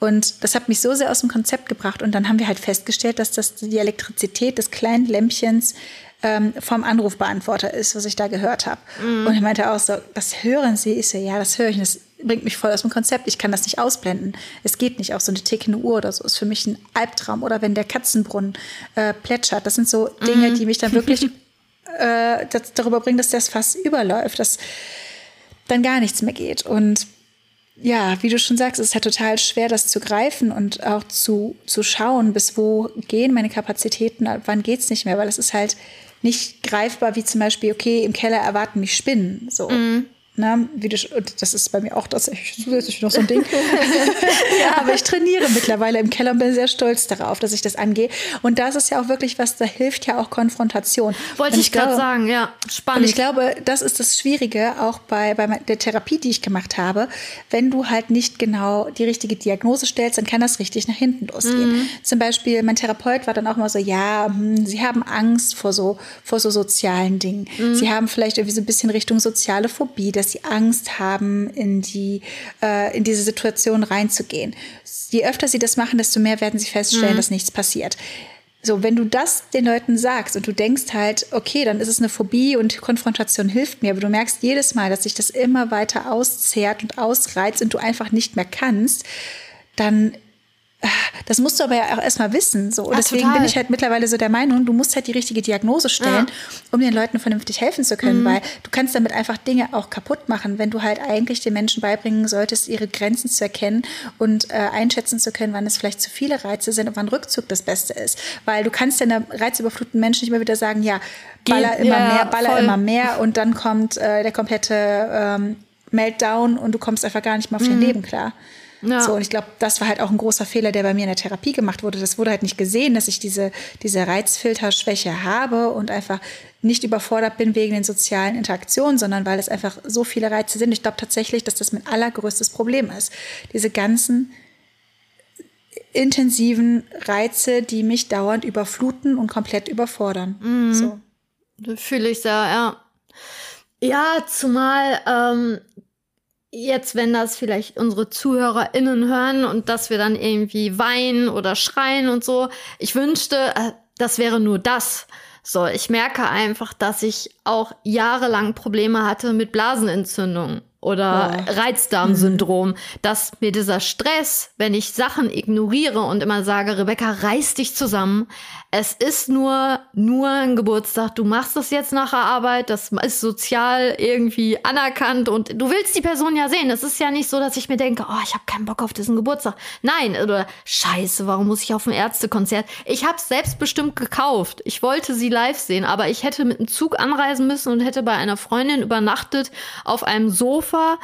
S1: und das hat mich so sehr aus dem Konzept gebracht. Und dann haben wir halt festgestellt, dass das die Elektrizität des kleinen Lämpchens ähm, vom Anrufbeantworter ist, was ich da gehört habe. Mm. Und ich meinte auch so, das hören Sie? Ich so, ja, das höre ich. Das bringt mich voll aus dem Konzept. Ich kann das nicht ausblenden. Es geht nicht. Auch so eine tickende Uhr oder so ist für mich ein Albtraum. Oder wenn der Katzenbrunnen äh, plätschert. Das sind so Dinge, mm. die mich dann wirklich [LAUGHS] äh, das, darüber bringen, dass das fast überläuft, dass dann gar nichts mehr geht. Und ja, wie du schon sagst, es ist halt total schwer, das zu greifen und auch zu, zu schauen, bis wo gehen meine Kapazitäten, wann geht's nicht mehr, weil es ist halt nicht greifbar, wie zum Beispiel, okay, im Keller erwarten mich Spinnen. So. Mhm. Ne, wie du, das ist bei mir auch tatsächlich zusätzlich noch so ein Ding. [LAUGHS] [LAUGHS] ja, aber ich trainiere mittlerweile im Keller und bin sehr stolz darauf, dass ich das angehe. Und das ist ja auch wirklich was, da hilft ja auch Konfrontation.
S2: Wollte ich, gerade sagen, ja, spannend.
S1: Und ich glaube, das ist das Schwierige auch bei, bei der Therapie, die ich gemacht habe. Wenn du halt nicht genau die richtige Diagnose stellst, dann kann das richtig nach hinten losgehen. Mhm. Zum Beispiel, mein Therapeut war dann auch mal so, ja, hm, sie haben Angst vor so, vor so sozialen Dingen. Mhm. Sie haben vielleicht irgendwie so ein bisschen Richtung soziale Phobie, dass dass sie Angst haben, in, die, äh, in diese Situation reinzugehen. Je öfter sie das machen, desto mehr werden sie feststellen, mhm. dass nichts passiert. So, wenn du das den Leuten sagst und du denkst halt, okay, dann ist es eine Phobie und Konfrontation hilft mir, aber du merkst jedes Mal, dass sich das immer weiter auszehrt und ausreizt und du einfach nicht mehr kannst, dann das musst du aber ja auch erstmal wissen. So. Und ja, deswegen total. bin ich halt mittlerweile so der Meinung, du musst halt die richtige Diagnose stellen, ja. um den Leuten vernünftig helfen zu können, mhm. weil du kannst damit einfach Dinge auch kaputt machen, wenn du halt eigentlich den Menschen beibringen solltest, ihre Grenzen zu erkennen und äh, einschätzen zu können, wann es vielleicht zu viele Reize sind und wann Rückzug das Beste ist. Weil du kannst ja einer reizüberfluteten Menschen nicht immer wieder sagen, ja, baller Geht, immer ja, mehr, baller voll. immer mehr und dann kommt äh, der komplette ähm, Meltdown und du kommst einfach gar nicht mehr auf dein mhm. Leben klar. Ja. So, und ich glaube, das war halt auch ein großer Fehler, der bei mir in der Therapie gemacht wurde. Das wurde halt nicht gesehen, dass ich diese, diese Reizfilterschwäche habe und einfach nicht überfordert bin wegen den sozialen Interaktionen, sondern weil es einfach so viele Reize sind. Ich glaube tatsächlich, dass das mein allergrößtes Problem ist. Diese ganzen intensiven Reize, die mich dauernd überfluten und komplett überfordern.
S2: Mhm. So. Fühle ich sehr, ja. Ja, zumal ähm, jetzt, wenn das vielleicht unsere ZuhörerInnen hören und dass wir dann irgendwie weinen oder schreien und so, ich wünschte, äh, das wäre nur das. So, ich merke einfach, dass ich auch jahrelang Probleme hatte mit Blasenentzündungen oder oh. Reizdarmsyndrom, mhm. dass mir dieser Stress, wenn ich Sachen ignoriere und immer sage, Rebecca, reiß dich zusammen. Es ist nur, nur ein Geburtstag. Du machst das jetzt nach der Arbeit. Das ist sozial irgendwie anerkannt und du willst die Person ja sehen. Es ist ja nicht so, dass ich mir denke, oh, ich habe keinen Bock auf diesen Geburtstag. Nein, oder Scheiße, warum muss ich auf ein Ärztekonzert? Ich habe selbstbestimmt gekauft. Ich wollte sie live sehen, aber ich hätte mit dem Zug anreisen müssen und hätte bei einer Freundin übernachtet auf einem Sofa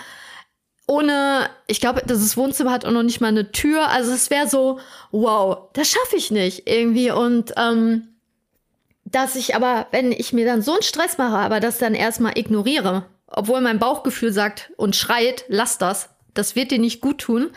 S2: ohne, ich glaube, das Wohnzimmer hat auch noch nicht mal eine Tür. Also es wäre so, wow, das schaffe ich nicht irgendwie. Und ähm, dass ich aber, wenn ich mir dann so einen Stress mache, aber das dann erstmal ignoriere, obwohl mein Bauchgefühl sagt und schreit, lass das, das wird dir nicht gut tun,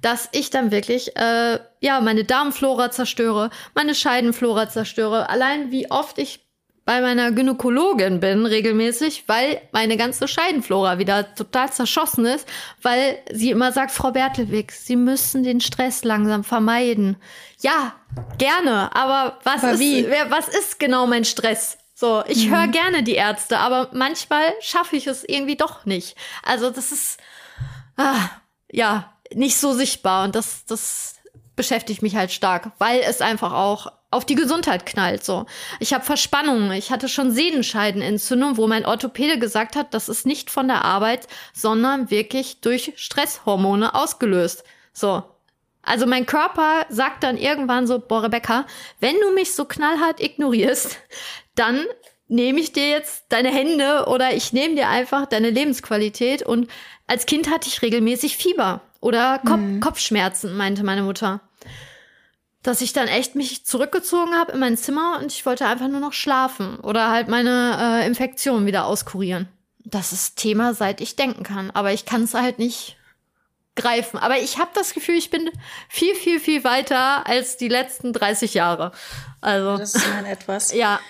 S2: dass ich dann wirklich, äh, ja, meine Darmflora zerstöre, meine Scheidenflora zerstöre. Allein wie oft ich bei meiner Gynäkologin bin regelmäßig, weil meine ganze Scheidenflora wieder total zerschossen ist, weil sie immer sagt, Frau Bertelwig, Sie müssen den Stress langsam vermeiden. Ja, gerne, aber was, aber ist, wer, was ist genau mein Stress? So, ich mhm. höre gerne die Ärzte, aber manchmal schaffe ich es irgendwie doch nicht. Also das ist, ah, ja, nicht so sichtbar und das, das beschäftigt mich halt stark, weil es einfach auch auf die Gesundheit knallt so. Ich habe Verspannungen, ich hatte schon Sehnenscheidenentzündung, wo mein Orthopäde gesagt hat, das ist nicht von der Arbeit, sondern wirklich durch Stresshormone ausgelöst. So. Also mein Körper sagt dann irgendwann so, boah Rebecca, wenn du mich so knallhart ignorierst, dann nehme ich dir jetzt deine Hände oder ich nehme dir einfach deine Lebensqualität und als Kind hatte ich regelmäßig Fieber oder Kop mhm. Kopfschmerzen, meinte meine Mutter dass ich dann echt mich zurückgezogen habe in mein Zimmer und ich wollte einfach nur noch schlafen oder halt meine äh, Infektion wieder auskurieren. Das ist Thema, seit ich denken kann, aber ich kann es halt nicht greifen. Aber ich habe das Gefühl, ich bin viel, viel, viel weiter als die letzten 30 Jahre. Also
S1: das ist mein etwas.
S2: Ja.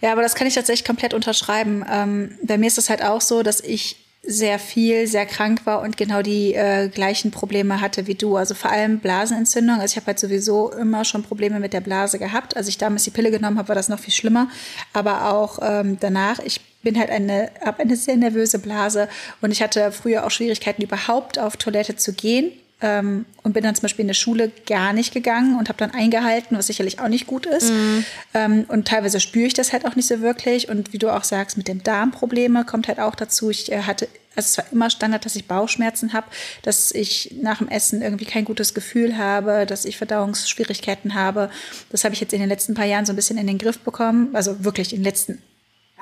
S1: Ja, aber das kann ich tatsächlich komplett unterschreiben. Ähm, bei mir ist es halt auch so, dass ich sehr viel, sehr krank war und genau die äh, gleichen Probleme hatte wie du. Also vor allem Blasenentzündung. Also ich habe halt sowieso immer schon Probleme mit der Blase gehabt. Als ich damals die Pille genommen habe, war das noch viel schlimmer. Aber auch ähm, danach, ich bin halt eine, habe eine sehr nervöse Blase und ich hatte früher auch Schwierigkeiten, überhaupt auf Toilette zu gehen ähm, und bin dann zum Beispiel in der Schule gar nicht gegangen und habe dann eingehalten, was sicherlich auch nicht gut ist. Mhm. Ähm, und teilweise spüre ich das halt auch nicht so wirklich. Und wie du auch sagst, mit dem Darmprobleme kommt halt auch dazu. Ich äh, hatte also es war immer Standard, dass ich Bauchschmerzen habe, dass ich nach dem Essen irgendwie kein gutes Gefühl habe, dass ich Verdauungsschwierigkeiten habe. Das habe ich jetzt in den letzten paar Jahren so ein bisschen in den Griff bekommen. Also wirklich in den letzten,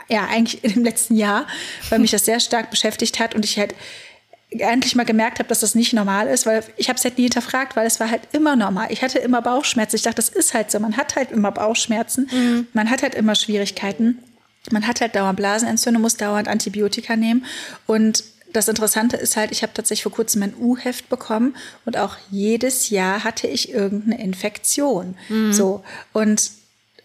S1: ja, eigentlich im letzten Jahr, weil mich das sehr stark beschäftigt hat und ich halt endlich mal gemerkt habe, dass das nicht normal ist, weil ich habe es halt nie hinterfragt, weil es war halt immer normal. Ich hatte immer Bauchschmerzen. Ich dachte, das ist halt so. Man hat halt immer Bauchschmerzen. Mhm. Man hat halt immer Schwierigkeiten. Man hat halt dauernd Blasenentzündung, muss dauernd Antibiotika nehmen. Und das Interessante ist halt, ich habe tatsächlich vor kurzem mein U-Heft bekommen und auch jedes Jahr hatte ich irgendeine Infektion. Mhm. So. Und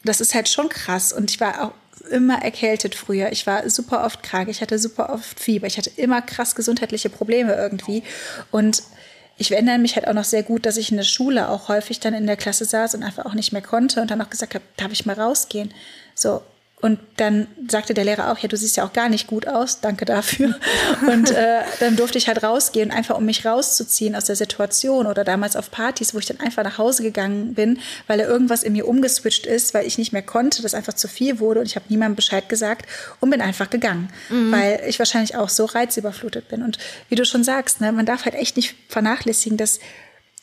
S1: das ist halt schon krass. Und ich war auch immer erkältet früher. Ich war super oft krank. Ich hatte super oft Fieber. Ich hatte immer krass gesundheitliche Probleme irgendwie. Und ich erinnere mich halt auch noch sehr gut, dass ich in der Schule auch häufig dann in der Klasse saß und einfach auch nicht mehr konnte und dann auch gesagt habe, darf ich mal rausgehen? So, und dann sagte der Lehrer auch, ja, du siehst ja auch gar nicht gut aus, danke dafür. Und äh, dann durfte ich halt rausgehen, einfach um mich rauszuziehen aus der Situation oder damals auf Partys, wo ich dann einfach nach Hause gegangen bin, weil da irgendwas in mir umgeswitcht ist, weil ich nicht mehr konnte, das einfach zu viel wurde und ich habe niemandem Bescheid gesagt und bin einfach gegangen, mhm. weil ich wahrscheinlich auch so reizüberflutet bin. Und wie du schon sagst, ne, man darf halt echt nicht vernachlässigen, dass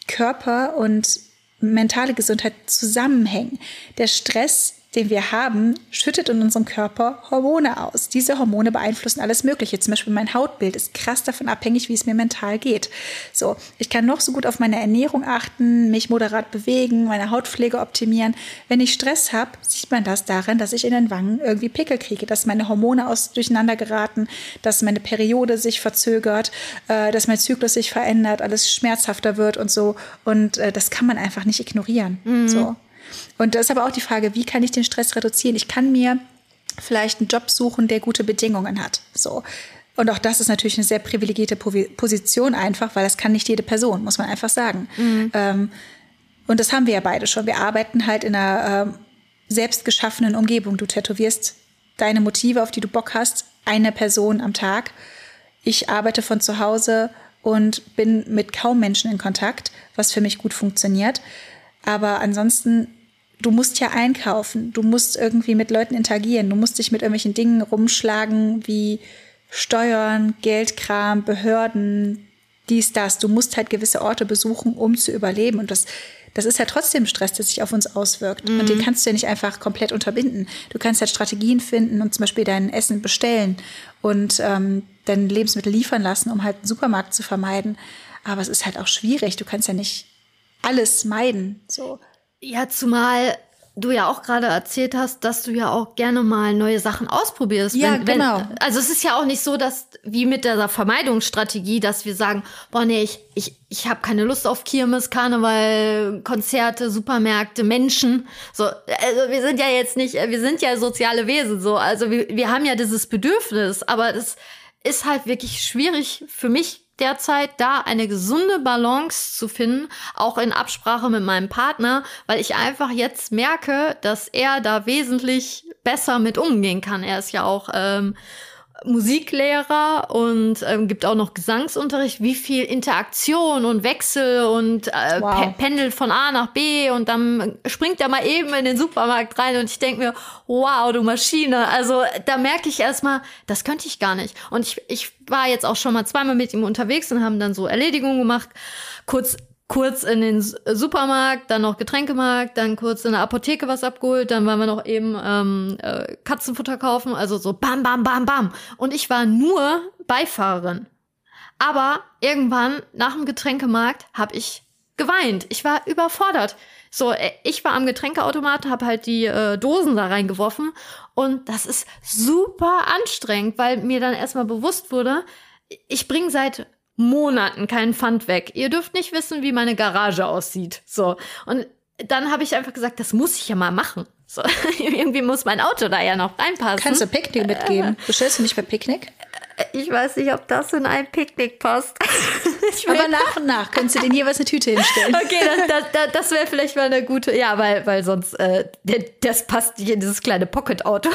S1: Körper und mentale Gesundheit zusammenhängen. Der Stress den wir haben, schüttet in unserem Körper Hormone aus. Diese Hormone beeinflussen alles Mögliche. Zum Beispiel mein Hautbild ist krass davon abhängig, wie es mir mental geht. So, ich kann noch so gut auf meine Ernährung achten, mich moderat bewegen, meine Hautpflege optimieren. Wenn ich Stress habe, sieht man das darin, dass ich in den Wangen irgendwie Pickel kriege, dass meine Hormone aus durcheinander geraten, dass meine Periode sich verzögert, äh, dass mein Zyklus sich verändert, alles schmerzhafter wird und so. Und äh, das kann man einfach nicht ignorieren. Mhm. So. Und das ist aber auch die Frage, wie kann ich den Stress reduzieren? Ich kann mir vielleicht einen Job suchen, der gute Bedingungen hat. So. Und auch das ist natürlich eine sehr privilegierte Position einfach, weil das kann nicht jede Person, muss man einfach sagen. Mhm. Ähm, und das haben wir ja beide schon. Wir arbeiten halt in einer ähm, selbst geschaffenen Umgebung. Du tätowierst deine Motive, auf die du Bock hast, eine Person am Tag. Ich arbeite von zu Hause und bin mit kaum Menschen in Kontakt, was für mich gut funktioniert. Aber ansonsten du musst ja einkaufen, du musst irgendwie mit Leuten interagieren, du musst dich mit irgendwelchen Dingen rumschlagen wie Steuern, Geldkram, Behörden, dies, das. Du musst halt gewisse Orte besuchen, um zu überleben. Und das, das ist ja trotzdem Stress, der sich auf uns auswirkt. Mhm. Und den kannst du ja nicht einfach komplett unterbinden. Du kannst halt Strategien finden und zum Beispiel dein Essen bestellen und ähm, dein Lebensmittel liefern lassen, um halt einen Supermarkt zu vermeiden. Aber es ist halt auch schwierig. Du kannst ja nicht alles meiden. So.
S2: Ja, zumal du ja auch gerade erzählt hast, dass du ja auch gerne mal neue Sachen ausprobierst.
S1: Ja, wenn, genau.
S2: Wenn, also es ist ja auch nicht so, dass wie mit dieser Vermeidungsstrategie, dass wir sagen, boah nee, ich ich ich habe keine Lust auf Kirmes, Karneval, Konzerte, Supermärkte, Menschen. So, also wir sind ja jetzt nicht, wir sind ja soziale Wesen so. Also wir wir haben ja dieses Bedürfnis, aber das ist halt wirklich schwierig für mich derzeit, da eine gesunde Balance zu finden, auch in Absprache mit meinem Partner, weil ich einfach jetzt merke, dass er da wesentlich besser mit umgehen kann. Er ist ja auch ähm, Musiklehrer und ähm, gibt auch noch Gesangsunterricht, wie viel Interaktion und Wechsel und äh, wow. Pe Pendel von A nach B und dann springt er mal eben in den Supermarkt rein und ich denke mir, wow, du Maschine. Also da merke ich erstmal, das könnte ich gar nicht. Und ich, ich war jetzt auch schon mal zweimal mit ihm unterwegs und haben dann so Erledigungen gemacht, kurz kurz in den Supermarkt, dann noch Getränkemarkt, dann kurz in der Apotheke was abgeholt, dann waren wir noch eben ähm, äh, Katzenfutter kaufen, also so bam, bam, bam, bam. Und ich war nur Beifahrerin. Aber irgendwann nach dem Getränkemarkt habe ich geweint. Ich war überfordert. So, äh, ich war am Getränkeautomat, habe halt die äh, Dosen da reingeworfen und das ist super anstrengend, weil mir dann erstmal bewusst wurde, ich bringe seit Monaten keinen Pfand weg. Ihr dürft nicht wissen, wie meine Garage aussieht. So. Und dann habe ich einfach gesagt, das muss ich ja mal machen. So, [LAUGHS] irgendwie muss mein Auto da ja noch reinpassen.
S1: Kannst du Picknick mitgeben? Bestellst du nicht für Picknick?
S2: Ich weiß nicht, ob das in ein Picknick passt. [LAUGHS]
S1: Aber nach und nach könntest du den jeweils eine Tüte hinstellen. [LAUGHS]
S2: Okay, das, das, das wäre vielleicht mal eine gute, ja, weil, weil sonst, äh, das passt nicht in dieses kleine Pocket-Auto.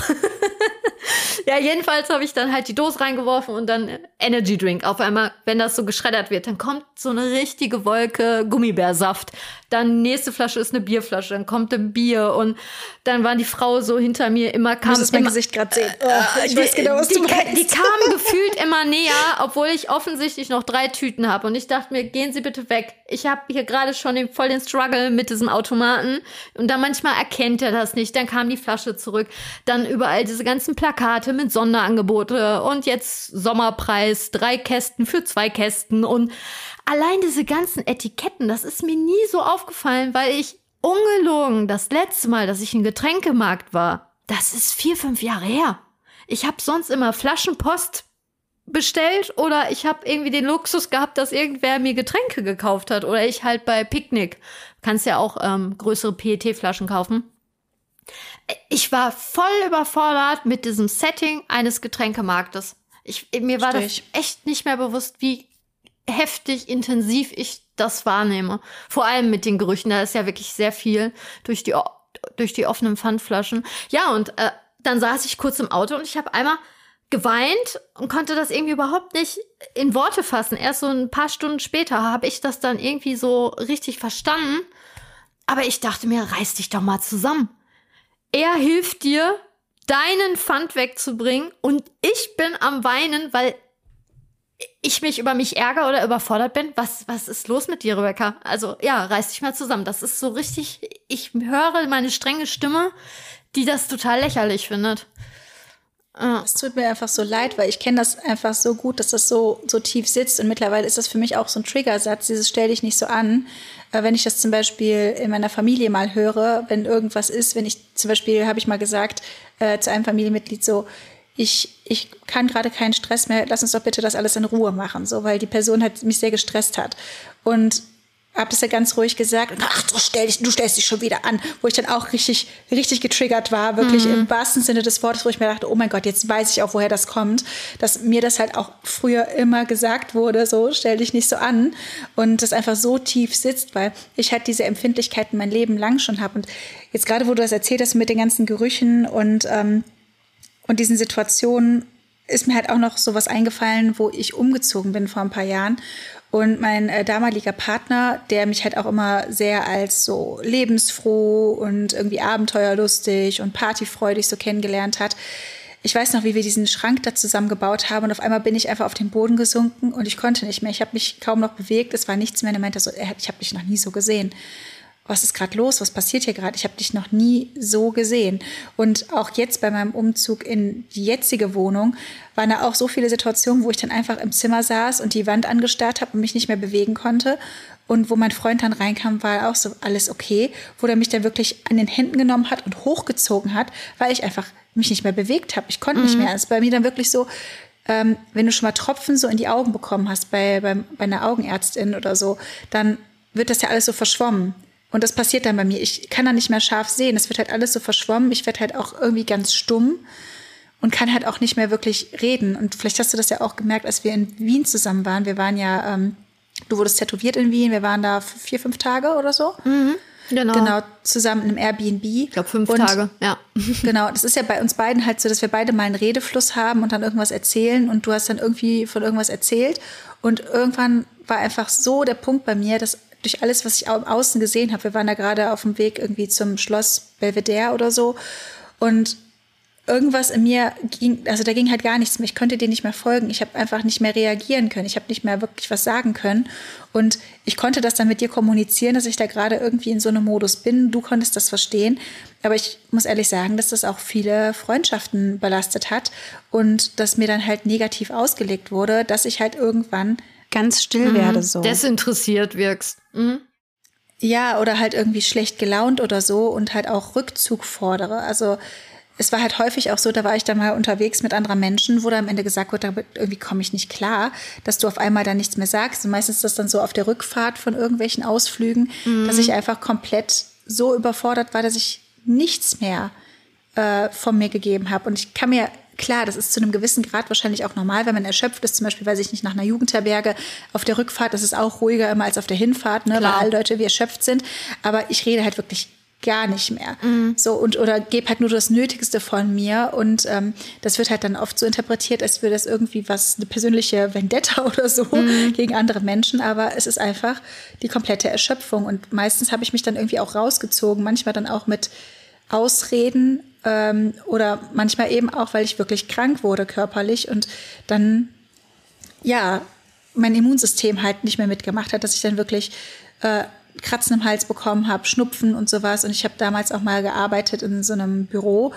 S2: Ja, jedenfalls habe ich dann halt die Dose reingeworfen und dann Energy Drink. Auf einmal, wenn das so geschreddert wird, dann kommt so eine richtige Wolke Gummibärsaft. Dann nächste Flasche ist eine Bierflasche, dann kommt ein Bier und dann war die Frau so hinter mir immer kam.
S1: Du musst mein
S2: immer,
S1: Gesicht gerade sehen. Oh, ich weiß genau, was
S2: die,
S1: du meinst.
S2: Die kam [LAUGHS] gefühlt immer näher, obwohl ich offensichtlich noch drei Tüten habe. Und ich dachte mir, gehen Sie bitte weg. Ich habe hier gerade schon den, voll den Struggle mit diesem Automaten. Und dann manchmal erkennt er das nicht. Dann kam die Flasche zurück. Dann überall diese ganzen Plakate mit Sonderangebote. Und jetzt Sommerpreis, drei Kästen für zwei Kästen. Und allein diese ganzen Etiketten, das ist mir nie so aufgefallen, weil ich ungelogen das letzte Mal, dass ich in Getränkemarkt war, das ist vier, fünf Jahre her. Ich habe sonst immer Flaschenpost bestellt oder ich habe irgendwie den Luxus gehabt, dass irgendwer mir Getränke gekauft hat oder ich halt bei Picknick. Kannst ja auch ähm, größere PET-Flaschen kaufen. Ich war voll überfordert mit diesem Setting eines Getränkemarktes. Ich, mir war das echt nicht mehr bewusst, wie heftig intensiv ich das wahrnehme. Vor allem mit den Gerüchen, da ist ja wirklich sehr viel durch die, durch die offenen Pfandflaschen. Ja, und äh, dann saß ich kurz im Auto und ich habe einmal geweint und konnte das irgendwie überhaupt nicht in Worte fassen. Erst so ein paar Stunden später habe ich das dann irgendwie so richtig verstanden. Aber ich dachte mir, reiß dich doch mal zusammen. Er hilft dir, deinen Pfand wegzubringen und ich bin am Weinen, weil ich mich über mich ärgere oder überfordert bin, was, was ist los mit dir, Rebecca? Also ja, reiß dich mal zusammen. Das ist so richtig, ich höre meine strenge Stimme, die das total lächerlich findet.
S1: Es tut mir einfach so leid, weil ich kenne das einfach so gut, dass das so, so tief sitzt. Und mittlerweile ist das für mich auch so ein Triggersatz, dieses stell dich nicht so an. Äh, wenn ich das zum Beispiel in meiner Familie mal höre, wenn irgendwas ist, wenn ich zum Beispiel, habe ich mal gesagt äh, zu einem Familienmitglied so, ich, ich kann gerade keinen Stress mehr, lass uns doch bitte das alles in Ruhe machen, so, weil die Person halt mich sehr gestresst hat. Und habe das ja ganz ruhig gesagt. Und ach, du, stell dich, du stellst dich schon wieder an, wo ich dann auch richtig, richtig getriggert war, wirklich mhm. im wahrsten Sinne des Wortes, wo ich mir dachte, oh mein Gott, jetzt weiß ich auch, woher das kommt, dass mir das halt auch früher immer gesagt wurde, so stell dich nicht so an. Und das einfach so tief sitzt, weil ich halt diese Empfindlichkeiten mein Leben lang schon habe und jetzt gerade, wo du das erzählt hast mit den ganzen Gerüchen und ähm, und diesen Situationen ist mir halt auch noch sowas eingefallen, wo ich umgezogen bin vor ein paar Jahren. Und mein äh, damaliger Partner, der mich halt auch immer sehr als so lebensfroh und irgendwie abenteuerlustig und partyfreudig so kennengelernt hat. Ich weiß noch, wie wir diesen Schrank da zusammengebaut haben und auf einmal bin ich einfach auf den Boden gesunken und ich konnte nicht mehr. Ich habe mich kaum noch bewegt, es war nichts mehr. Und er meinte so, ich habe dich noch nie so gesehen was ist gerade los, was passiert hier gerade? Ich habe dich noch nie so gesehen. Und auch jetzt bei meinem Umzug in die jetzige Wohnung waren da auch so viele Situationen, wo ich dann einfach im Zimmer saß und die Wand angestarrt habe und mich nicht mehr bewegen konnte. Und wo mein Freund dann reinkam, war auch so alles okay, wo er mich dann wirklich an den Händen genommen hat und hochgezogen hat, weil ich einfach mich nicht mehr bewegt habe. Ich konnte mhm. nicht mehr. Es ist bei mir dann wirklich so, ähm, wenn du schon mal Tropfen so in die Augen bekommen hast bei, bei, bei einer Augenärztin oder so, dann wird das ja alles so verschwommen. Und das passiert dann bei mir. Ich kann dann nicht mehr scharf sehen. Es wird halt alles so verschwommen. Ich werde halt auch irgendwie ganz stumm und kann halt auch nicht mehr wirklich reden. Und vielleicht hast du das ja auch gemerkt, als wir in Wien zusammen waren. Wir waren ja, ähm, du wurdest tätowiert in Wien. Wir waren da vier, fünf Tage oder so. Mhm. Genau. genau, zusammen in einem Airbnb.
S2: Ich glaube, fünf und Tage, ja. [LAUGHS]
S1: genau, das ist ja bei uns beiden halt so, dass wir beide mal einen Redefluss haben und dann irgendwas erzählen und du hast dann irgendwie von irgendwas erzählt und irgendwann war einfach so der Punkt bei mir, dass durch alles, was ich au außen gesehen habe. Wir waren da gerade auf dem Weg irgendwie zum Schloss Belvedere oder so. Und irgendwas in mir ging, also da ging halt gar nichts mehr. Ich konnte dir nicht mehr folgen. Ich habe einfach nicht mehr reagieren können. Ich habe nicht mehr wirklich was sagen können. Und ich konnte das dann mit dir kommunizieren, dass ich da gerade irgendwie in so einem Modus bin. Du konntest das verstehen. Aber ich muss ehrlich sagen, dass das auch viele Freundschaften belastet hat und dass mir dann halt negativ ausgelegt wurde, dass ich halt irgendwann ganz still mhm. werde so.
S2: Desinteressiert wirkst. Mhm.
S1: Ja, oder halt irgendwie schlecht gelaunt oder so und halt auch Rückzug fordere. Also es war halt häufig auch so, da war ich dann mal unterwegs mit anderen Menschen, wo da am Ende gesagt wurde, irgendwie komme ich nicht klar, dass du auf einmal dann nichts mehr sagst. Und meistens ist das dann so auf der Rückfahrt von irgendwelchen Ausflügen, mhm. dass ich einfach komplett so überfordert war, dass ich nichts mehr äh, von mir gegeben habe. Und ich kann mir Klar, das ist zu einem gewissen Grad wahrscheinlich auch normal, wenn man erschöpft ist, zum Beispiel, weiß ich nicht, nach einer Jugendherberge. Auf der Rückfahrt ist es auch ruhiger immer als auf der Hinfahrt, ne, weil alle Leute wie erschöpft sind. Aber ich rede halt wirklich gar nicht mehr. Mhm. So und oder gebe halt nur das Nötigste von mir und ähm, das wird halt dann oft so interpretiert, als würde das irgendwie was eine persönliche Vendetta [LAUGHS] oder so mhm. gegen andere Menschen, aber es ist einfach die komplette Erschöpfung und meistens habe ich mich dann irgendwie auch rausgezogen, manchmal dann auch mit Ausreden ähm, oder manchmal eben auch, weil ich wirklich krank wurde körperlich und dann ja mein Immunsystem halt nicht mehr mitgemacht hat, dass ich dann wirklich äh, Kratzen im Hals bekommen habe, Schnupfen und sowas. Und ich habe damals auch mal gearbeitet in so einem Büro,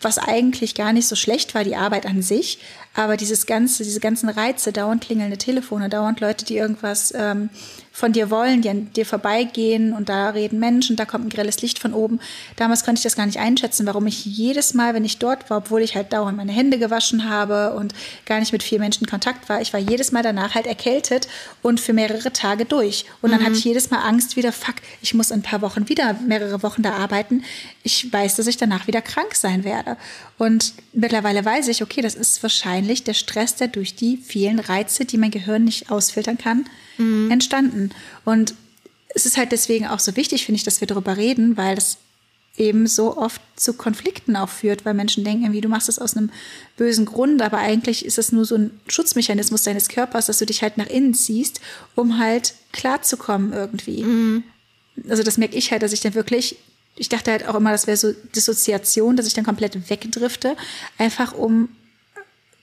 S1: was eigentlich gar nicht so schlecht war, die Arbeit an sich. Aber dieses ganze, diese ganzen Reize, dauernd klingelnde Telefone, dauernd Leute, die irgendwas ähm, von dir wollen, die an dir vorbeigehen und da reden Menschen, da kommt ein grelles Licht von oben. Damals konnte ich das gar nicht einschätzen, warum ich jedes Mal, wenn ich dort war, obwohl ich halt dauernd meine Hände gewaschen habe und gar nicht mit vielen Menschen in Kontakt war, ich war jedes Mal danach halt erkältet und für mehrere Tage durch. Und dann mhm. hatte ich jedes Mal Angst wieder, fuck, ich muss in ein paar Wochen wieder mehrere Wochen da arbeiten. Ich weiß, dass ich danach wieder krank sein werde. Und mittlerweile weiß ich, okay, das ist wahrscheinlich der Stress, der durch die vielen Reize, die mein Gehirn nicht ausfiltern kann, mhm. entstanden. Und es ist halt deswegen auch so wichtig, finde ich, dass wir darüber reden, weil es eben so oft zu Konflikten auch führt, weil Menschen denken, irgendwie, du machst es aus einem bösen Grund, aber eigentlich ist es nur so ein Schutzmechanismus deines Körpers, dass du dich halt nach innen ziehst, um halt klarzukommen irgendwie. Mhm. Also das merke ich halt, dass ich dann wirklich, ich dachte halt auch immer, das wäre so Dissoziation, dass ich dann komplett wegdrifte, einfach um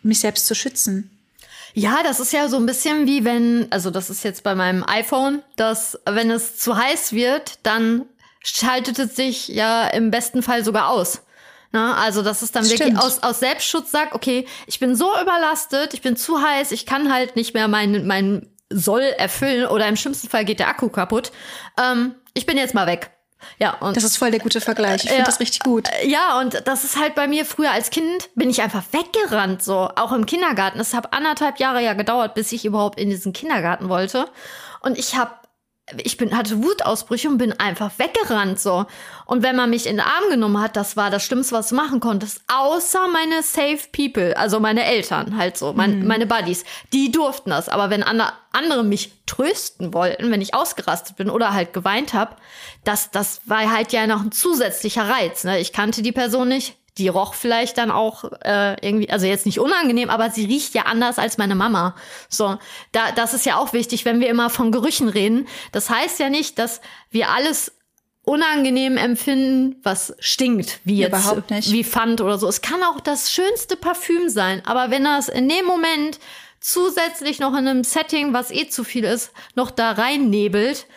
S1: mich selbst zu schützen.
S2: Ja, das ist ja so ein bisschen wie wenn, also das ist jetzt bei meinem iPhone, dass wenn es zu heiß wird, dann schaltet es sich ja im besten Fall sogar aus. Na, ne? also, dass es dann Stimmt. wirklich aus, aus Selbstschutz sagt, okay, ich bin so überlastet, ich bin zu heiß, ich kann halt nicht mehr mein, mein Soll erfüllen oder im schlimmsten Fall geht der Akku kaputt. Ähm, ich bin jetzt mal weg. Ja, und
S1: das ist voll der gute Vergleich. Ich finde das richtig gut.
S2: Äh, ja, und das ist halt bei mir früher als Kind bin ich einfach weggerannt, so auch im Kindergarten. Es hat anderthalb Jahre ja gedauert, bis ich überhaupt in diesen Kindergarten wollte. Und ich habe ich bin, hatte Wutausbrüche und bin einfach weggerannt so. Und wenn man mich in den Arm genommen hat, das war das Schlimmste, was du machen konntest. Außer meine Safe People, also meine Eltern halt so, mein, mhm. meine Buddies, die durften das. Aber wenn andere, andere mich trösten wollten, wenn ich ausgerastet bin oder halt geweint habe, das, das war halt ja noch ein zusätzlicher Reiz. Ne? Ich kannte die Person nicht, die roch vielleicht dann auch äh, irgendwie, also jetzt nicht unangenehm, aber sie riecht ja anders als meine Mama. So, da, das ist ja auch wichtig, wenn wir immer von Gerüchen reden. Das heißt ja nicht, dass wir alles unangenehm empfinden, was stinkt, wie jetzt, Überhaupt nicht. wie Pfand oder so. Es kann auch das schönste Parfüm sein, aber wenn das in dem Moment zusätzlich noch in einem Setting, was eh zu viel ist, noch da rein nebelt,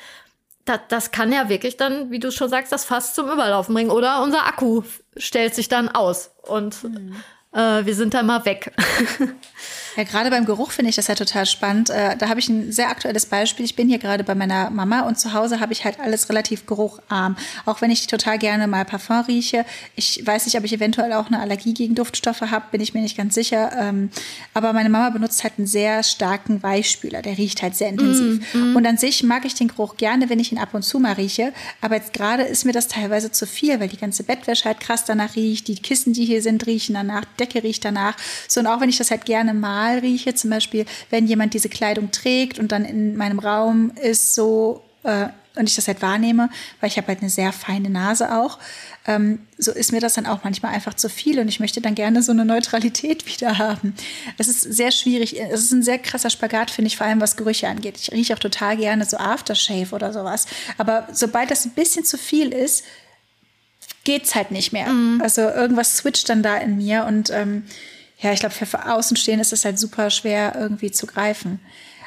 S2: das, das kann ja wirklich dann, wie du schon sagst, das fast zum Überlaufen bringen. Oder unser Akku stellt sich dann aus und mhm. Äh, wir sind dann mal weg. [LAUGHS]
S1: Ja, gerade beim Geruch finde ich das ja total spannend. Äh, da habe ich ein sehr aktuelles Beispiel. Ich bin hier gerade bei meiner Mama und zu Hause habe ich halt alles relativ gerucharm. Auch wenn ich total gerne mal Parfum rieche. Ich weiß nicht, ob ich eventuell auch eine Allergie gegen Duftstoffe habe, bin ich mir nicht ganz sicher. Ähm, aber meine Mama benutzt halt einen sehr starken Weichspüler. Der riecht halt sehr intensiv. Mm, mm. Und an sich mag ich den Geruch gerne, wenn ich ihn ab und zu mal rieche. Aber jetzt gerade ist mir das teilweise zu viel, weil die ganze Bettwäsche halt krass danach riecht. Die Kissen, die hier sind, riechen danach. Decke riecht danach. So, und auch wenn ich das halt gerne mal rieche. Zum Beispiel, wenn jemand diese Kleidung trägt und dann in meinem Raum ist so äh, und ich das halt wahrnehme, weil ich habe halt eine sehr feine Nase auch, ähm, so ist mir das dann auch manchmal einfach zu viel und ich möchte dann gerne so eine Neutralität [LAUGHS] wieder haben. Es ist sehr schwierig, es ist ein sehr krasser Spagat, finde ich, vor allem was Gerüche angeht. Ich rieche auch total gerne so Aftershave oder sowas, aber sobald das ein bisschen zu viel ist, geht's halt nicht mehr. Mhm. Also irgendwas switcht dann da in mir und ähm, ja, ich glaube, für Außenstehende ist es halt super schwer irgendwie zu greifen.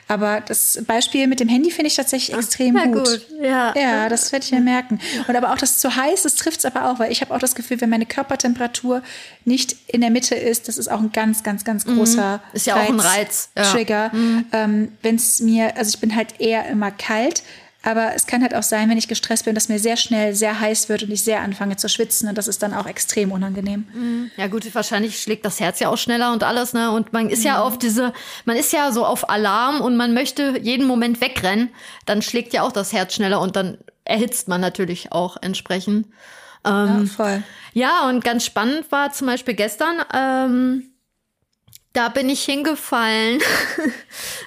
S1: Aber das Beispiel mit dem Handy finde ich tatsächlich extrem ja, gut. gut. Ja. ja, das werde ich mir merken. Und aber auch das zu heiß, das trifft es aber auch, weil ich habe auch das Gefühl, wenn meine Körpertemperatur nicht in der Mitte ist, das ist auch ein ganz, ganz, ganz mhm. großer
S2: mhm. Ist ja Reiz, auch ein Reiz.
S1: Ja. Trigger. Mhm. Ähm, wenn es mir, also ich bin halt eher immer kalt, aber es kann halt auch sein, wenn ich gestresst bin, dass mir sehr schnell sehr heiß wird und ich sehr anfange zu schwitzen. Und das ist dann auch extrem unangenehm.
S2: Mhm. Ja gut, wahrscheinlich schlägt das Herz ja auch schneller und alles. Ne? Und man ist ja. ja auf diese, man ist ja so auf Alarm und man möchte jeden Moment wegrennen. Dann schlägt ja auch das Herz schneller und dann erhitzt man natürlich auch entsprechend. Ähm, ja, voll. Ja, und ganz spannend war zum Beispiel gestern, ähm, Da bin ich hingefallen.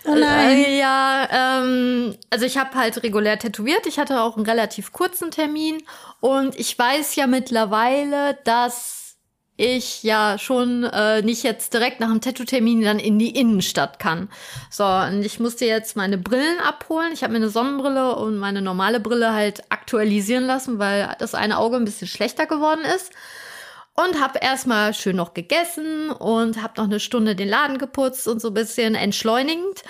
S1: Oh nein.
S2: Äh, ja, ähm, also ich habe halt regulär tätowiert. Ich hatte auch einen relativ kurzen Termin und ich weiß ja mittlerweile, dass ich ja schon äh, nicht jetzt direkt nach dem Tattoo-Termin dann in die Innenstadt kann. So, und ich musste jetzt meine Brillen abholen. Ich habe mir eine Sonnenbrille und meine normale Brille halt aktualisieren lassen, weil das eine Auge ein bisschen schlechter geworden ist und habe erstmal schön noch gegessen und habe noch eine Stunde den Laden geputzt und so ein bisschen entschleunigend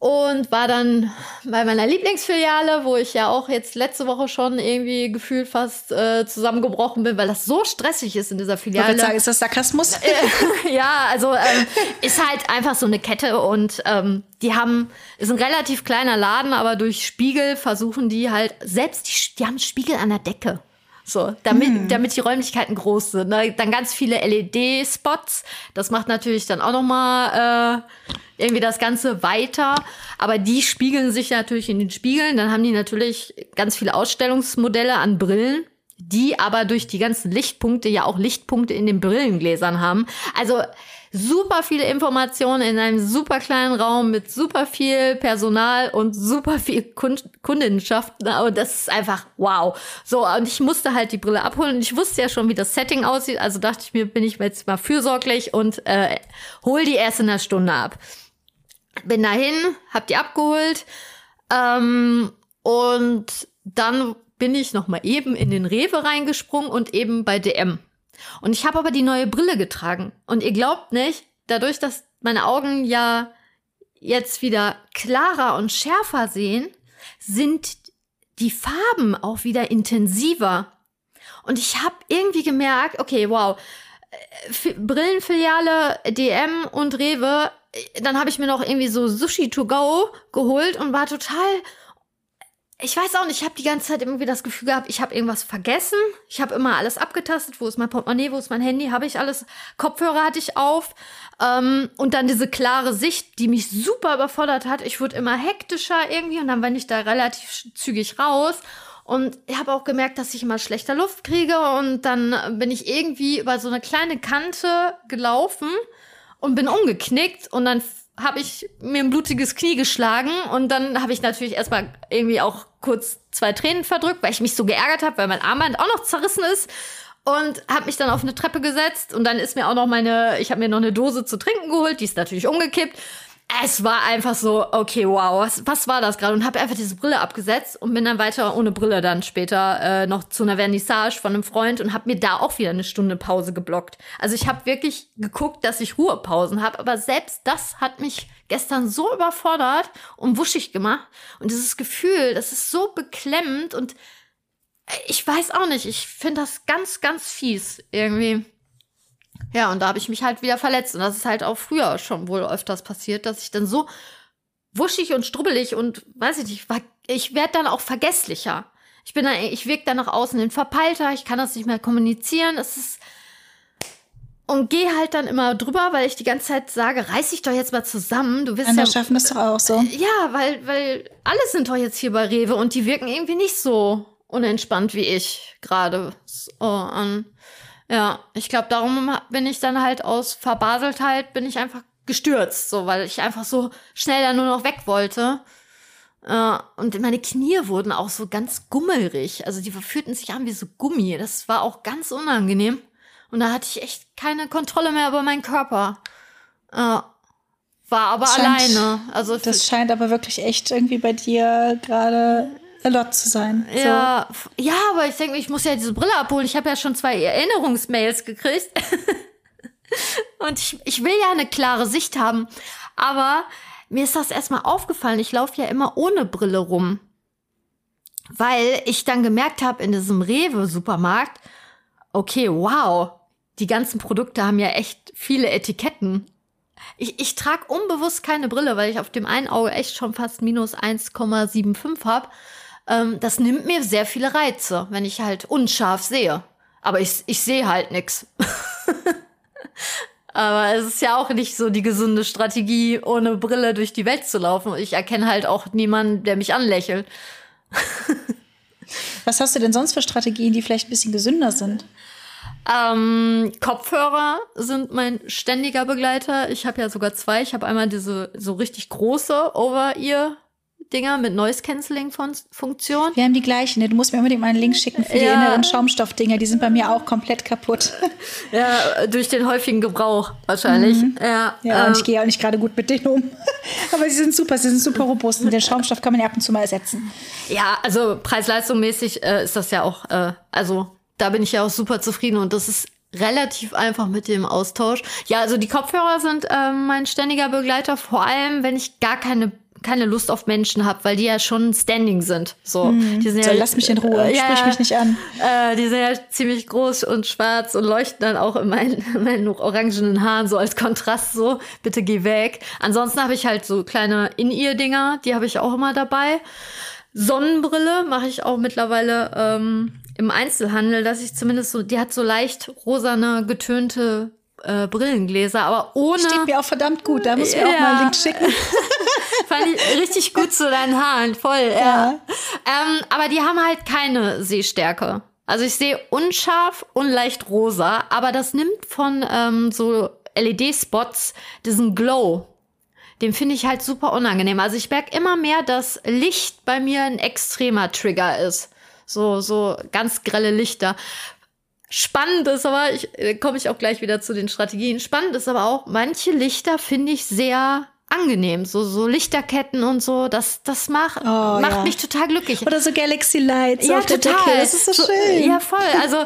S2: und war dann bei meiner Lieblingsfiliale, wo ich ja auch jetzt letzte Woche schon irgendwie gefühlt fast äh, zusammengebrochen bin, weil das so stressig ist in dieser Filiale.
S1: Ich sagen, ist das Sarkasmus? [LAUGHS]
S2: Äh, ja, also ähm, ist halt einfach so eine Kette und ähm, die haben, ist ein relativ kleiner Laden, aber durch Spiegel versuchen die halt, selbst die, die haben Spiegel an der Decke. So, damit, hm. damit die Räumlichkeiten groß sind. Ne? Dann ganz viele LED-Spots. Das macht natürlich dann auch noch mal äh, irgendwie das Ganze weiter. Aber die spiegeln sich natürlich in den Spiegeln. Dann haben die natürlich ganz viele Ausstellungsmodelle an Brillen die aber durch die ganzen Lichtpunkte ja auch Lichtpunkte in den Brillengläsern haben. Also super viele Informationen in einem super kleinen Raum mit super viel Personal und super viel Kund Kundenschaft. Und das ist einfach wow. So, und ich musste halt die Brille abholen und ich wusste ja schon, wie das Setting aussieht. Also dachte ich mir, bin ich jetzt mal fürsorglich und äh, hol die erst in einer Stunde ab. Bin dahin, hab die abgeholt ähm, und dann bin ich noch mal eben in den Rewe reingesprungen und eben bei DM. Und ich habe aber die neue Brille getragen. Und ihr glaubt nicht, dadurch, dass meine Augen ja jetzt wieder klarer und schärfer sehen, sind die Farben auch wieder intensiver. Und ich habe irgendwie gemerkt, okay, wow, äh, Brillenfiliale, DM und Rewe, äh, dann habe ich mir noch irgendwie so Sushi to go geholt und war total ich weiß auch nicht, ich habe die ganze Zeit irgendwie das Gefühl gehabt, ich habe irgendwas vergessen. Ich habe immer alles abgetastet. Wo ist mein Portemonnaie, wo ist mein Handy? Habe ich alles? Kopfhörer hatte ich auf. Ähm, und dann diese klare Sicht, die mich super überfordert hat. Ich wurde immer hektischer irgendwie und dann bin ich da relativ zügig raus. Und ich habe auch gemerkt, dass ich immer schlechter Luft kriege. Und dann bin ich irgendwie über so eine kleine Kante gelaufen und bin umgeknickt. Und dann habe ich mir ein blutiges Knie geschlagen und dann habe ich natürlich erstmal irgendwie auch kurz zwei Tränen verdrückt, weil ich mich so geärgert habe, weil mein Armband auch noch zerrissen ist und habe mich dann auf eine Treppe gesetzt und dann ist mir auch noch meine, ich habe mir noch eine Dose zu trinken geholt, die ist natürlich umgekippt es war einfach so, okay, wow, was, was war das gerade? Und habe einfach diese Brille abgesetzt und bin dann weiter ohne Brille dann später äh, noch zu einer Vernissage von einem Freund und habe mir da auch wieder eine Stunde Pause geblockt. Also ich habe wirklich geguckt, dass ich Ruhepausen habe, aber selbst das hat mich gestern so überfordert und wuschig gemacht. Und dieses Gefühl, das ist so beklemmend und äh, ich weiß auch nicht, ich finde das ganz, ganz fies irgendwie. Ja, und da habe ich mich halt wieder verletzt. Und das ist halt auch früher schon wohl öfters passiert, dass ich dann so wuschig und strubbelig und weiß ich nicht, ich werde dann auch vergesslicher. Ich bin dann, ich wirke dann nach außen hin verpeilter, ich kann das nicht mehr kommunizieren. Es ist und gehe halt dann immer drüber, weil ich die ganze Zeit sage, reiß dich doch jetzt mal zusammen. Du wirst
S1: Andere ja schaffen das doch auch so.
S2: Ja, weil weil alle sind doch jetzt hier bei Rewe und die wirken irgendwie nicht so unentspannt wie ich gerade. So, und ja, ich glaube, darum bin ich dann halt aus Verbaseltheit, bin ich einfach gestürzt, so, weil ich einfach so schnell dann nur noch weg wollte. Äh, und meine Knie wurden auch so ganz gummerig. Also die fühlten sich an wie so Gummi. Das war auch ganz unangenehm. Und da hatte ich echt keine Kontrolle mehr über meinen Körper. Äh, war aber scheint, alleine. Also
S1: das scheint aber wirklich echt irgendwie bei dir gerade a lot zu sein.
S2: Ja, ja, aber ich denke, ich muss ja diese Brille abholen. Ich habe ja schon zwei Erinnerungsmails gekriegt. [LAUGHS] Und ich, ich will ja eine klare Sicht haben. Aber mir ist das erstmal aufgefallen. Ich laufe ja immer ohne Brille rum. Weil ich dann gemerkt habe in diesem Rewe-Supermarkt, okay, wow, die ganzen Produkte haben ja echt viele Etiketten. Ich, ich trage unbewusst keine Brille, weil ich auf dem einen Auge echt schon fast minus 1,75 habe. Ähm, das nimmt mir sehr viele Reize, wenn ich halt unscharf sehe. Aber ich, ich sehe halt nix. [LAUGHS] Aber es ist ja auch nicht so die gesunde Strategie, ohne Brille durch die Welt zu laufen. Ich erkenne halt auch niemanden, der mich anlächelt. [LAUGHS]
S1: Was hast du denn sonst für Strategien, die vielleicht ein bisschen gesünder sind?
S2: Ähm, Kopfhörer sind mein ständiger Begleiter. Ich habe ja sogar zwei. Ich habe einmal diese so richtig große Over-Ear Dinger mit Noise Cancelling Funktion.
S1: Wir haben die gleichen. Ne? Du musst mir unbedingt mal einen Link schicken für die inneren Schaumstoffdinger. Die sind bei mir auch komplett kaputt. [LAUGHS]
S2: Ja, durch den häufigen Gebrauch wahrscheinlich. Mhm. Ja,
S1: ja ähm, und ich gehe auch nicht gerade gut mit denen um. [LAUGHS] Aber sie sind super, sie sind super robust. Und den Schaumstoff kann man ja ab und zu mal ersetzen.
S2: Ja, also preis-leistungsmäßig äh, ist das ja auch, äh, also da bin ich ja auch super zufrieden und das ist relativ einfach mit dem Austausch. Ja, also die Kopfhörer sind äh, mein ständiger Begleiter, vor allem wenn ich gar keine keine Lust auf Menschen habe, weil die ja schon standing sind. So,
S1: hm. die sind so, ja, lass mich in Ruhe, äh, sprich mich nicht an.
S2: Äh, die sind ja ziemlich groß und schwarz und leuchten dann auch in meinen, [LAUGHS] meinen orangenen Haaren so als Kontrast so. Bitte geh weg. Ansonsten habe ich halt so kleine In-Ear-Dinger, die habe ich auch immer dabei. Sonnenbrille mache ich auch mittlerweile ähm, im Einzelhandel, dass ich zumindest so, die hat so leicht rosane, getönte äh, Brillengläser, aber ohne.
S1: Steht mir auch verdammt gut, da muss ich ja. auch mal einen Link schicken. [LAUGHS]
S2: Fand ich richtig gut zu deinen Haaren, voll, ja. Ähm, aber die haben halt keine Sehstärke. Also ich sehe unscharf und leicht rosa, aber das nimmt von ähm, so LED-Spots diesen Glow. Den finde ich halt super unangenehm. Also ich merke immer mehr, dass Licht bei mir ein extremer Trigger ist. So, so ganz grelle Lichter. Spannend ist aber, ich äh, komme ich auch gleich wieder zu den Strategien. Spannend ist aber auch, manche Lichter finde ich sehr angenehm. So, so Lichterketten und so, das, das macht, oh, macht ja. mich total glücklich.
S1: Oder so Galaxy Lights
S2: ja,
S1: auf total. der Decke. Das ist so, so schön.
S2: Ja, voll. Also,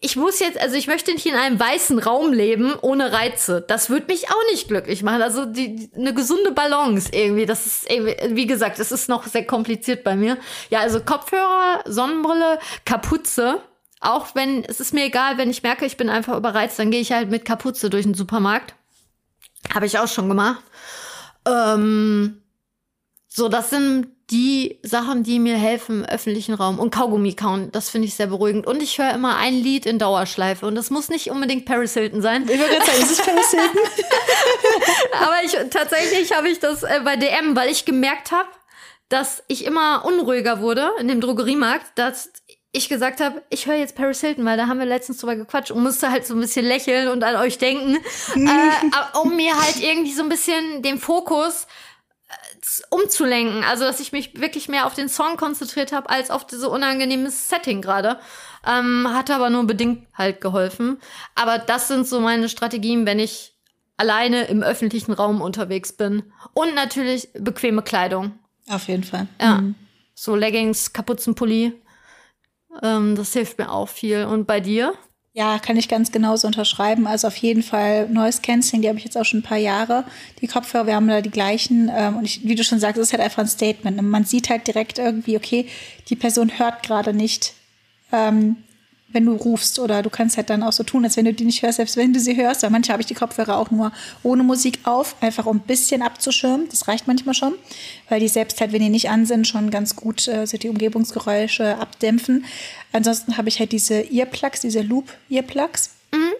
S2: ich muss jetzt, also ich möchte nicht in einem weißen Raum leben ohne Reize. Das würde mich auch nicht glücklich machen. Also die, die, eine gesunde Balance irgendwie. Das ist irgendwie, wie gesagt, das ist noch sehr kompliziert bei mir. Ja, also Kopfhörer, Sonnenbrille, Kapuze auch wenn, es ist mir egal, wenn ich merke, ich bin einfach überreizt, dann gehe ich halt mit Kapuze durch den Supermarkt. Habe ich auch schon gemacht. Ähm, so, das sind die Sachen, die mir helfen im öffentlichen Raum. Und Kaugummi kauen, das finde ich sehr beruhigend. Und ich höre immer ein Lied in Dauerschleife. Und das muss nicht unbedingt Paris Hilton sein.
S1: Ich würde sagen, ist es Paris Hilton? [LAUGHS]
S2: Aber ich, tatsächlich habe ich das äh, bei DM, weil ich gemerkt habe, dass ich immer unruhiger wurde in dem Drogeriemarkt, dass ich gesagt habe, ich höre jetzt Paris Hilton, weil da haben wir letztens drüber gequatscht und musste halt so ein bisschen lächeln und an euch denken, [LAUGHS] äh, um mir halt irgendwie so ein bisschen den Fokus äh, umzulenken. Also, dass ich mich wirklich mehr auf den Song konzentriert habe, als auf diese unangenehme Setting gerade. Ähm, hat aber nur bedingt halt geholfen. Aber das sind so meine Strategien, wenn ich alleine im öffentlichen Raum unterwegs bin. Und natürlich bequeme Kleidung.
S1: Auf jeden Fall.
S2: Ja. Mhm. So Leggings, Kapuzenpulli. Ähm, das hilft mir auch viel. Und bei dir?
S1: Ja, kann ich ganz genauso unterschreiben. Also auf jeden Fall Noise Cancelling, die habe ich jetzt auch schon ein paar Jahre. Die Kopfhörer, wir haben da die gleichen. Ähm, und ich, wie du schon sagst, ist halt einfach ein Statement. man sieht halt direkt irgendwie, okay, die Person hört gerade nicht, ähm, wenn du rufst oder du kannst halt dann auch so tun, als wenn du die nicht hörst, selbst wenn du sie hörst. Weil manche habe ich die Kopfhörer auch nur ohne Musik auf, einfach um ein bisschen abzuschirmen. Das reicht manchmal schon, weil die selbst halt, wenn die nicht an sind, schon ganz gut äh, so die Umgebungsgeräusche abdämpfen. Ansonsten habe ich halt diese Earplugs, diese Loop-Earplugs. Mhm.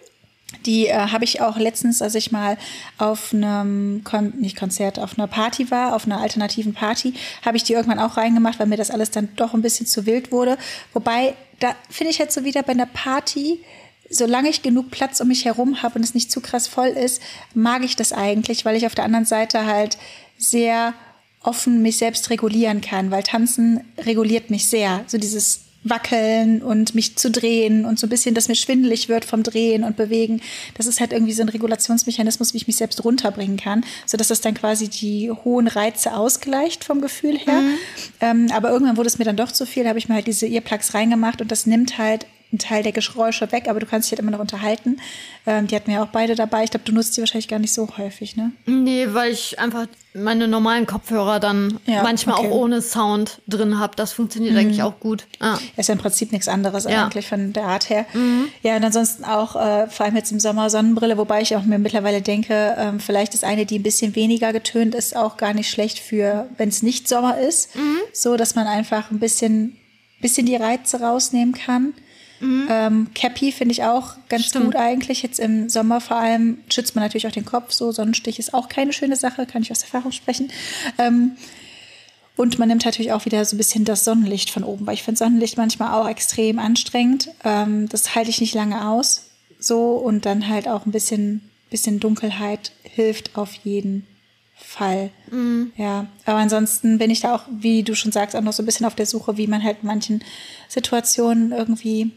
S1: Die äh, habe ich auch letztens, als ich mal auf einem, Kon nicht Konzert, auf einer Party war, auf einer alternativen Party, habe ich die irgendwann auch reingemacht, weil mir das alles dann doch ein bisschen zu wild wurde. Wobei da finde ich jetzt so wieder bei einer Party, solange ich genug Platz um mich herum habe und es nicht zu krass voll ist, mag ich das eigentlich, weil ich auf der anderen Seite halt sehr offen mich selbst regulieren kann, weil Tanzen reguliert mich sehr. So dieses wackeln und mich zu drehen und so ein bisschen, dass mir schwindelig wird vom Drehen und Bewegen. Das ist halt irgendwie so ein Regulationsmechanismus, wie ich mich selbst runterbringen kann, sodass das dann quasi die hohen Reize ausgleicht vom Gefühl her. Mhm. Ähm, aber irgendwann wurde es mir dann doch zu viel, da habe ich mir halt diese Earplugs reingemacht und das nimmt halt einen Teil der Geräusche weg, aber du kannst dich halt immer noch unterhalten. Ähm, die hatten wir ja auch beide dabei. Ich glaube, du nutzt die wahrscheinlich gar nicht so häufig, ne?
S2: Nee, weil ich einfach meine normalen Kopfhörer dann ja, manchmal okay. auch ohne Sound drin habe. Das funktioniert mhm. eigentlich auch gut.
S1: Ah. Ist ja im Prinzip nichts anderes ja. eigentlich von der Art her. Mhm. Ja, und ansonsten auch, äh, vor allem jetzt im Sommer Sonnenbrille, wobei ich auch mir mittlerweile denke, ähm, vielleicht ist eine, die ein bisschen weniger getönt ist, auch gar nicht schlecht für, wenn es nicht Sommer ist. Mhm. So, dass man einfach ein bisschen, bisschen die Reize rausnehmen kann. Mhm. Ähm, Cappy finde ich auch ganz Stimmt. gut eigentlich. Jetzt im Sommer vor allem schützt man natürlich auch den Kopf. So Sonnenstich ist auch keine schöne Sache, kann ich aus Erfahrung sprechen. Ähm, Und man nimmt natürlich auch wieder so ein bisschen das Sonnenlicht von oben, weil ich finde Sonnenlicht manchmal auch extrem anstrengend. Ähm, das halte ich nicht lange aus. So und dann halt auch ein bisschen, bisschen Dunkelheit hilft auf jeden Fall. Mhm. Ja, aber ansonsten bin ich da auch, wie du schon sagst, auch noch so ein bisschen auf der Suche, wie man halt in manchen Situationen irgendwie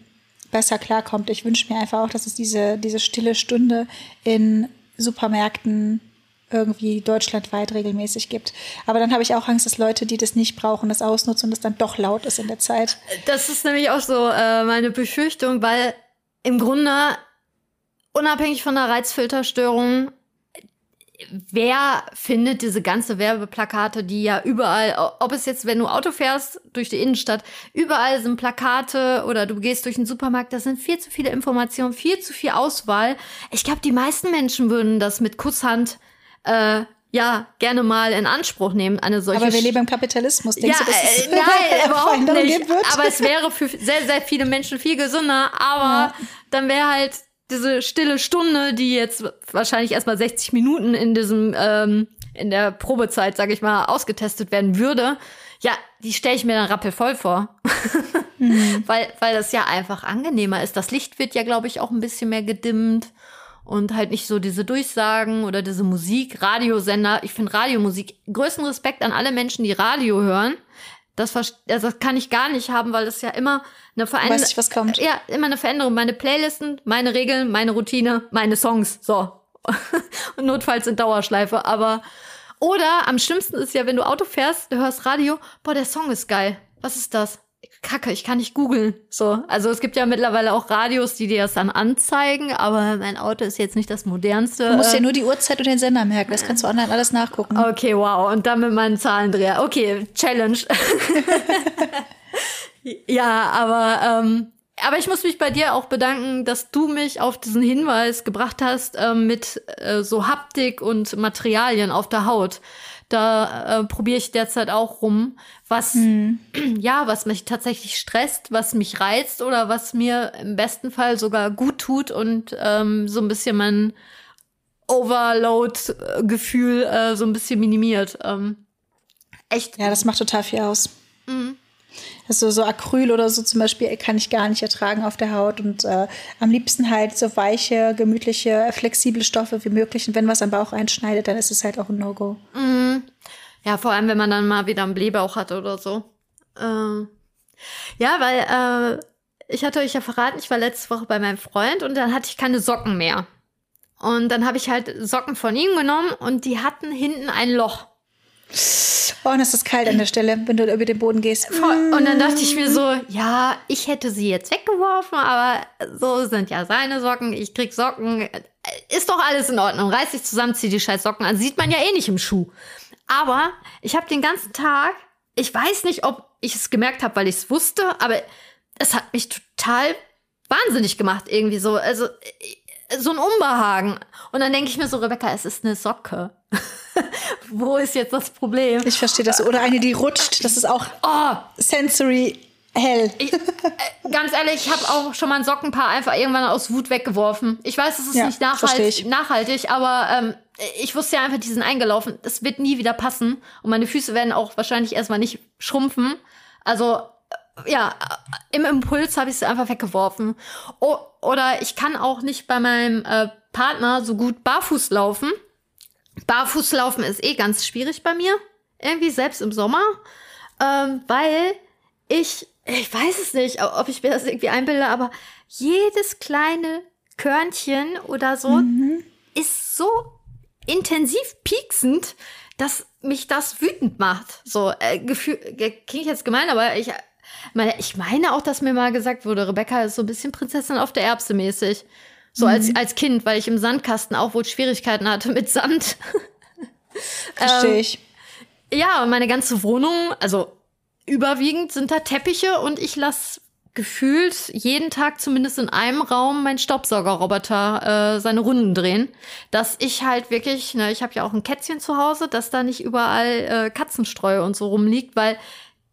S1: besser klarkommt. Ich wünsche mir einfach auch, dass es diese, diese stille Stunde in Supermärkten irgendwie deutschlandweit regelmäßig gibt. Aber dann habe ich auch Angst, dass Leute, die das nicht brauchen, das ausnutzen und es dann doch laut ist in der Zeit.
S2: Das ist nämlich auch so äh, meine Befürchtung, weil im Grunde unabhängig von der Reizfilterstörung wer findet diese ganze Werbeplakate, die ja überall, ob es jetzt, wenn du Auto fährst durch die Innenstadt, überall sind Plakate oder du gehst durch den Supermarkt, das sind viel zu viele Informationen, viel zu viel Auswahl. Ich glaube, die meisten Menschen würden das mit Kusshand äh, ja, gerne mal in Anspruch nehmen, eine solche.
S1: Aber wir leben im Kapitalismus. Denkst
S2: ja,
S1: du, dass
S2: es äh, [LAUGHS] nein, [LAUGHS] überhaupt nicht. Aber es wäre für sehr, sehr viele Menschen viel gesünder. Aber ja. dann wäre halt diese stille Stunde, die jetzt wahrscheinlich erstmal 60 Minuten in diesem ähm, in der Probezeit, sage ich mal, ausgetestet werden würde, ja, die stelle ich mir dann rappelvoll vor. [LAUGHS] mhm. weil, weil das ja einfach angenehmer ist. Das Licht wird ja, glaube ich, auch ein bisschen mehr gedimmt und halt nicht so diese Durchsagen oder diese Musik, Radiosender. Ich finde Radiomusik, größten Respekt an alle Menschen, die Radio hören. Das, also das kann ich gar nicht haben, weil das ja immer eine Veränderung.
S1: Weiß ich, was kommt.
S2: Ja, immer eine Veränderung. Meine Playlisten, meine Regeln, meine Routine, meine Songs. So. [LAUGHS] Und notfalls in Dauerschleife. Aber, oder am schlimmsten ist ja, wenn du Auto fährst, du hörst Radio, boah, der Song ist geil. Was ist das? Kacke, ich kann nicht googeln. So, also es gibt ja mittlerweile auch Radios, die dir das dann anzeigen, aber mein Auto ist jetzt nicht das modernste.
S1: Du musst ja nur die Uhrzeit und den Sender merken, das kannst du online alles nachgucken.
S2: Okay, wow, und dann mit meinen Zahlendreher. Okay, Challenge. [LAUGHS] ja, aber ähm, aber ich muss mich bei dir auch bedanken, dass du mich auf diesen Hinweis gebracht hast äh, mit äh, so Haptik und Materialien auf der Haut. Da äh, probiere ich derzeit auch rum, was mhm. [CLEARS THROAT] ja, was mich tatsächlich stresst, was mich reizt oder was mir im besten Fall sogar gut tut und ähm, so ein bisschen mein Overload-Gefühl äh, so ein bisschen minimiert. Ähm,
S1: echt. Ja, das macht total viel aus. Mhm. Also so Acryl oder so zum Beispiel kann ich gar nicht ertragen auf der Haut und äh, am liebsten halt so weiche, gemütliche, flexible Stoffe wie möglich. Und wenn was am Bauch einschneidet, dann ist es halt auch ein No-Go.
S2: Mhm. Ja, vor allem, wenn man dann mal wieder einen Blähbauch hat oder so. Äh, ja, weil äh, ich hatte euch ja verraten, ich war letzte Woche bei meinem Freund und dann hatte ich keine Socken mehr. Und dann habe ich halt Socken von ihm genommen und die hatten hinten ein Loch.
S1: Oh, und es ist kalt an der Stelle, wenn du über den Boden gehst.
S2: Und dann dachte ich mir so, ja, ich hätte sie jetzt weggeworfen, aber so sind ja seine Socken. Ich krieg Socken. Ist doch alles in Ordnung. Reiß dich zusammen, zieh die scheiß Socken an. Sieht man ja eh nicht im Schuh. Aber ich habe den ganzen Tag, ich weiß nicht, ob ich es gemerkt habe, weil ich es wusste, aber es hat mich total wahnsinnig gemacht irgendwie so. Also so ein Unbehagen. Und dann denke ich mir so, Rebecca, es ist eine Socke. [LAUGHS] Wo ist jetzt das Problem?
S1: Ich verstehe das. Oder eine, die rutscht. Das ist auch oh. sensory hell.
S2: Ich, äh, ganz ehrlich, ich habe auch schon mal ein Sockenpaar einfach irgendwann aus Wut weggeworfen. Ich weiß, es ist ja, nicht nachhalt, nachhaltig, aber ähm, ich wusste ja einfach, die sind eingelaufen. Das wird nie wieder passen. Und meine Füße werden auch wahrscheinlich erstmal nicht schrumpfen. Also äh, ja, im Impuls habe ich sie einfach weggeworfen. O oder ich kann auch nicht bei meinem äh, Partner so gut barfuß laufen. Barfußlaufen ist eh ganz schwierig bei mir. Irgendwie selbst im Sommer. Ähm, weil ich, ich weiß es nicht, ob ich mir das irgendwie einbilde, aber jedes kleine Körnchen oder so mhm. ist so intensiv pieksend, dass mich das wütend macht. So, äh, Gefühl, klingt jetzt gemein, aber ich meine, ich meine auch, dass mir mal gesagt wurde, Rebecca ist so ein bisschen Prinzessin auf der Erbse mäßig. So mhm. als, als Kind, weil ich im Sandkasten auch wohl Schwierigkeiten hatte mit Sand. [LAUGHS]
S1: Verstehe ich.
S2: Ähm, ja, meine ganze Wohnung, also überwiegend sind da Teppiche und ich lasse gefühlt jeden Tag zumindest in einem Raum mein Staubsaugerroboter äh, seine Runden drehen, dass ich halt wirklich, ne, ich habe ja auch ein Kätzchen zu Hause, dass da nicht überall äh, Katzenstreu und so rumliegt, weil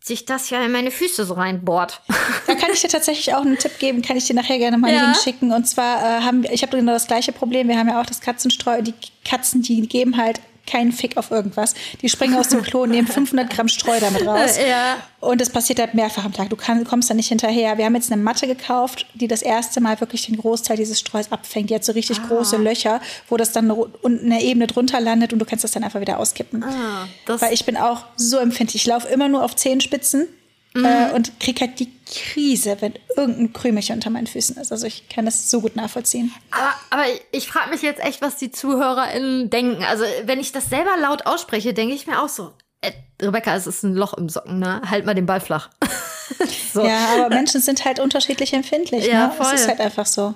S2: sich das ja in meine Füße so reinbohrt. [LAUGHS]
S1: Da kann ich dir tatsächlich auch einen Tipp geben, kann ich dir nachher gerne mal ja. hinschicken. Und zwar äh, haben wir, ich habe genau das gleiche Problem. Wir haben ja auch das Katzenstreu. Die Katzen, die geben halt keinen Fick auf irgendwas. Die springen aus dem Klo und nehmen 500 Gramm Streu damit raus. [LAUGHS]
S2: Ja.
S1: Und das passiert halt mehrfach am Tag. Du kann, kommst da nicht hinterher. Wir haben jetzt eine Matte gekauft, die das erste Mal wirklich den Großteil dieses Streus abfängt. Die hat so richtig
S2: Ah.
S1: große Löcher, wo das dann unten eine Ebene drunter landet und du kannst das dann einfach wieder auskippen.
S2: Ah,
S1: Weil ich bin auch so empfindlich. Ich laufe immer nur auf Zehenspitzen
S2: Mhm.
S1: äh, und krieg halt die Krise, wenn irgendein Krümelchen unter meinen Füßen ist. Also ich kann das so gut nachvollziehen.
S2: Aber, aber ich frage mich jetzt echt, was die ZuhörerInnen denken. Also, wenn ich das selber laut ausspreche, denke ich mir auch so, äh, Rebecca, es ist ein Loch im Socken, ne? Halt mal den Ball flach. [LAUGHS] so.
S1: Ja, aber Menschen sind halt unterschiedlich empfindlich.
S2: Ja,
S1: ne?
S2: voll.
S1: Das ist halt einfach so.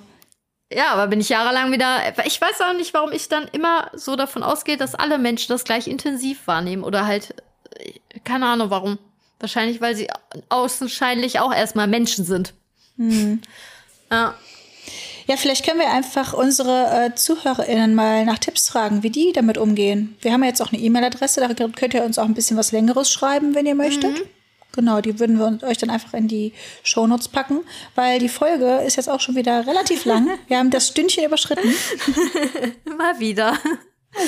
S2: Ja, aber bin ich jahrelang wieder. Ich weiß auch nicht, warum ich dann immer so davon ausgehe, dass alle Menschen das gleich intensiv wahrnehmen. Oder halt, äh, keine Ahnung warum. Wahrscheinlich, weil sie außenscheinlich auch erstmal Menschen sind. Ja.
S1: Ja, vielleicht können wir einfach unsere äh, ZuhörerInnen mal nach Tipps fragen, wie die damit umgehen. Wir haben ja jetzt auch eine E-Mail-Adresse, da könnt ihr uns auch ein bisschen was Längeres schreiben, wenn ihr möchtet. Genau, die würden wir euch dann einfach in die Shownotes packen, weil die Folge ist jetzt auch schon wieder relativ lang. [LAUGHS] Wir haben das Stündchen überschritten.
S2: Mal wieder.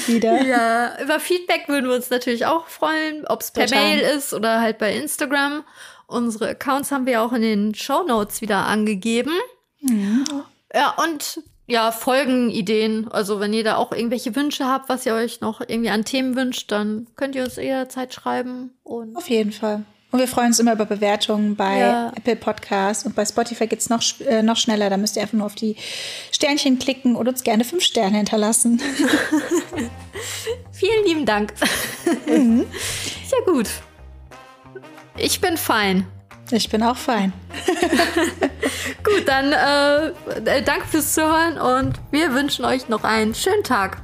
S1: Wieder.
S2: Ja, über Feedback würden wir uns natürlich auch freuen, ob es per
S1: Total.
S2: Mail ist oder halt bei Instagram. Unsere Accounts haben wir auch in den Show Notes wieder angegeben. Ja, und ja, Folgenideen. Also wenn ihr da auch irgendwelche Wünsche habt, was ihr euch noch irgendwie an Themen wünscht, dann könnt ihr uns jederzeit schreiben. Und
S1: Auf jeden Fall. Und wir freuen uns immer über Bewertungen bei
S2: Ja.
S1: Apple Podcasts und bei Spotify geht es noch, äh, noch schneller. Da müsst ihr einfach nur auf die Sternchen klicken und uns gerne fünf Sterne hinterlassen. [LAUGHS]
S2: vielen lieben Dank. Sehr gut. Ich bin fein.
S1: Ich bin auch fein. [LAUGHS]
S2: Gut, dann äh, äh, danke fürs Zuhören und wir wünschen euch noch einen schönen Tag.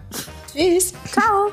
S1: Tschüss.
S2: Ciao.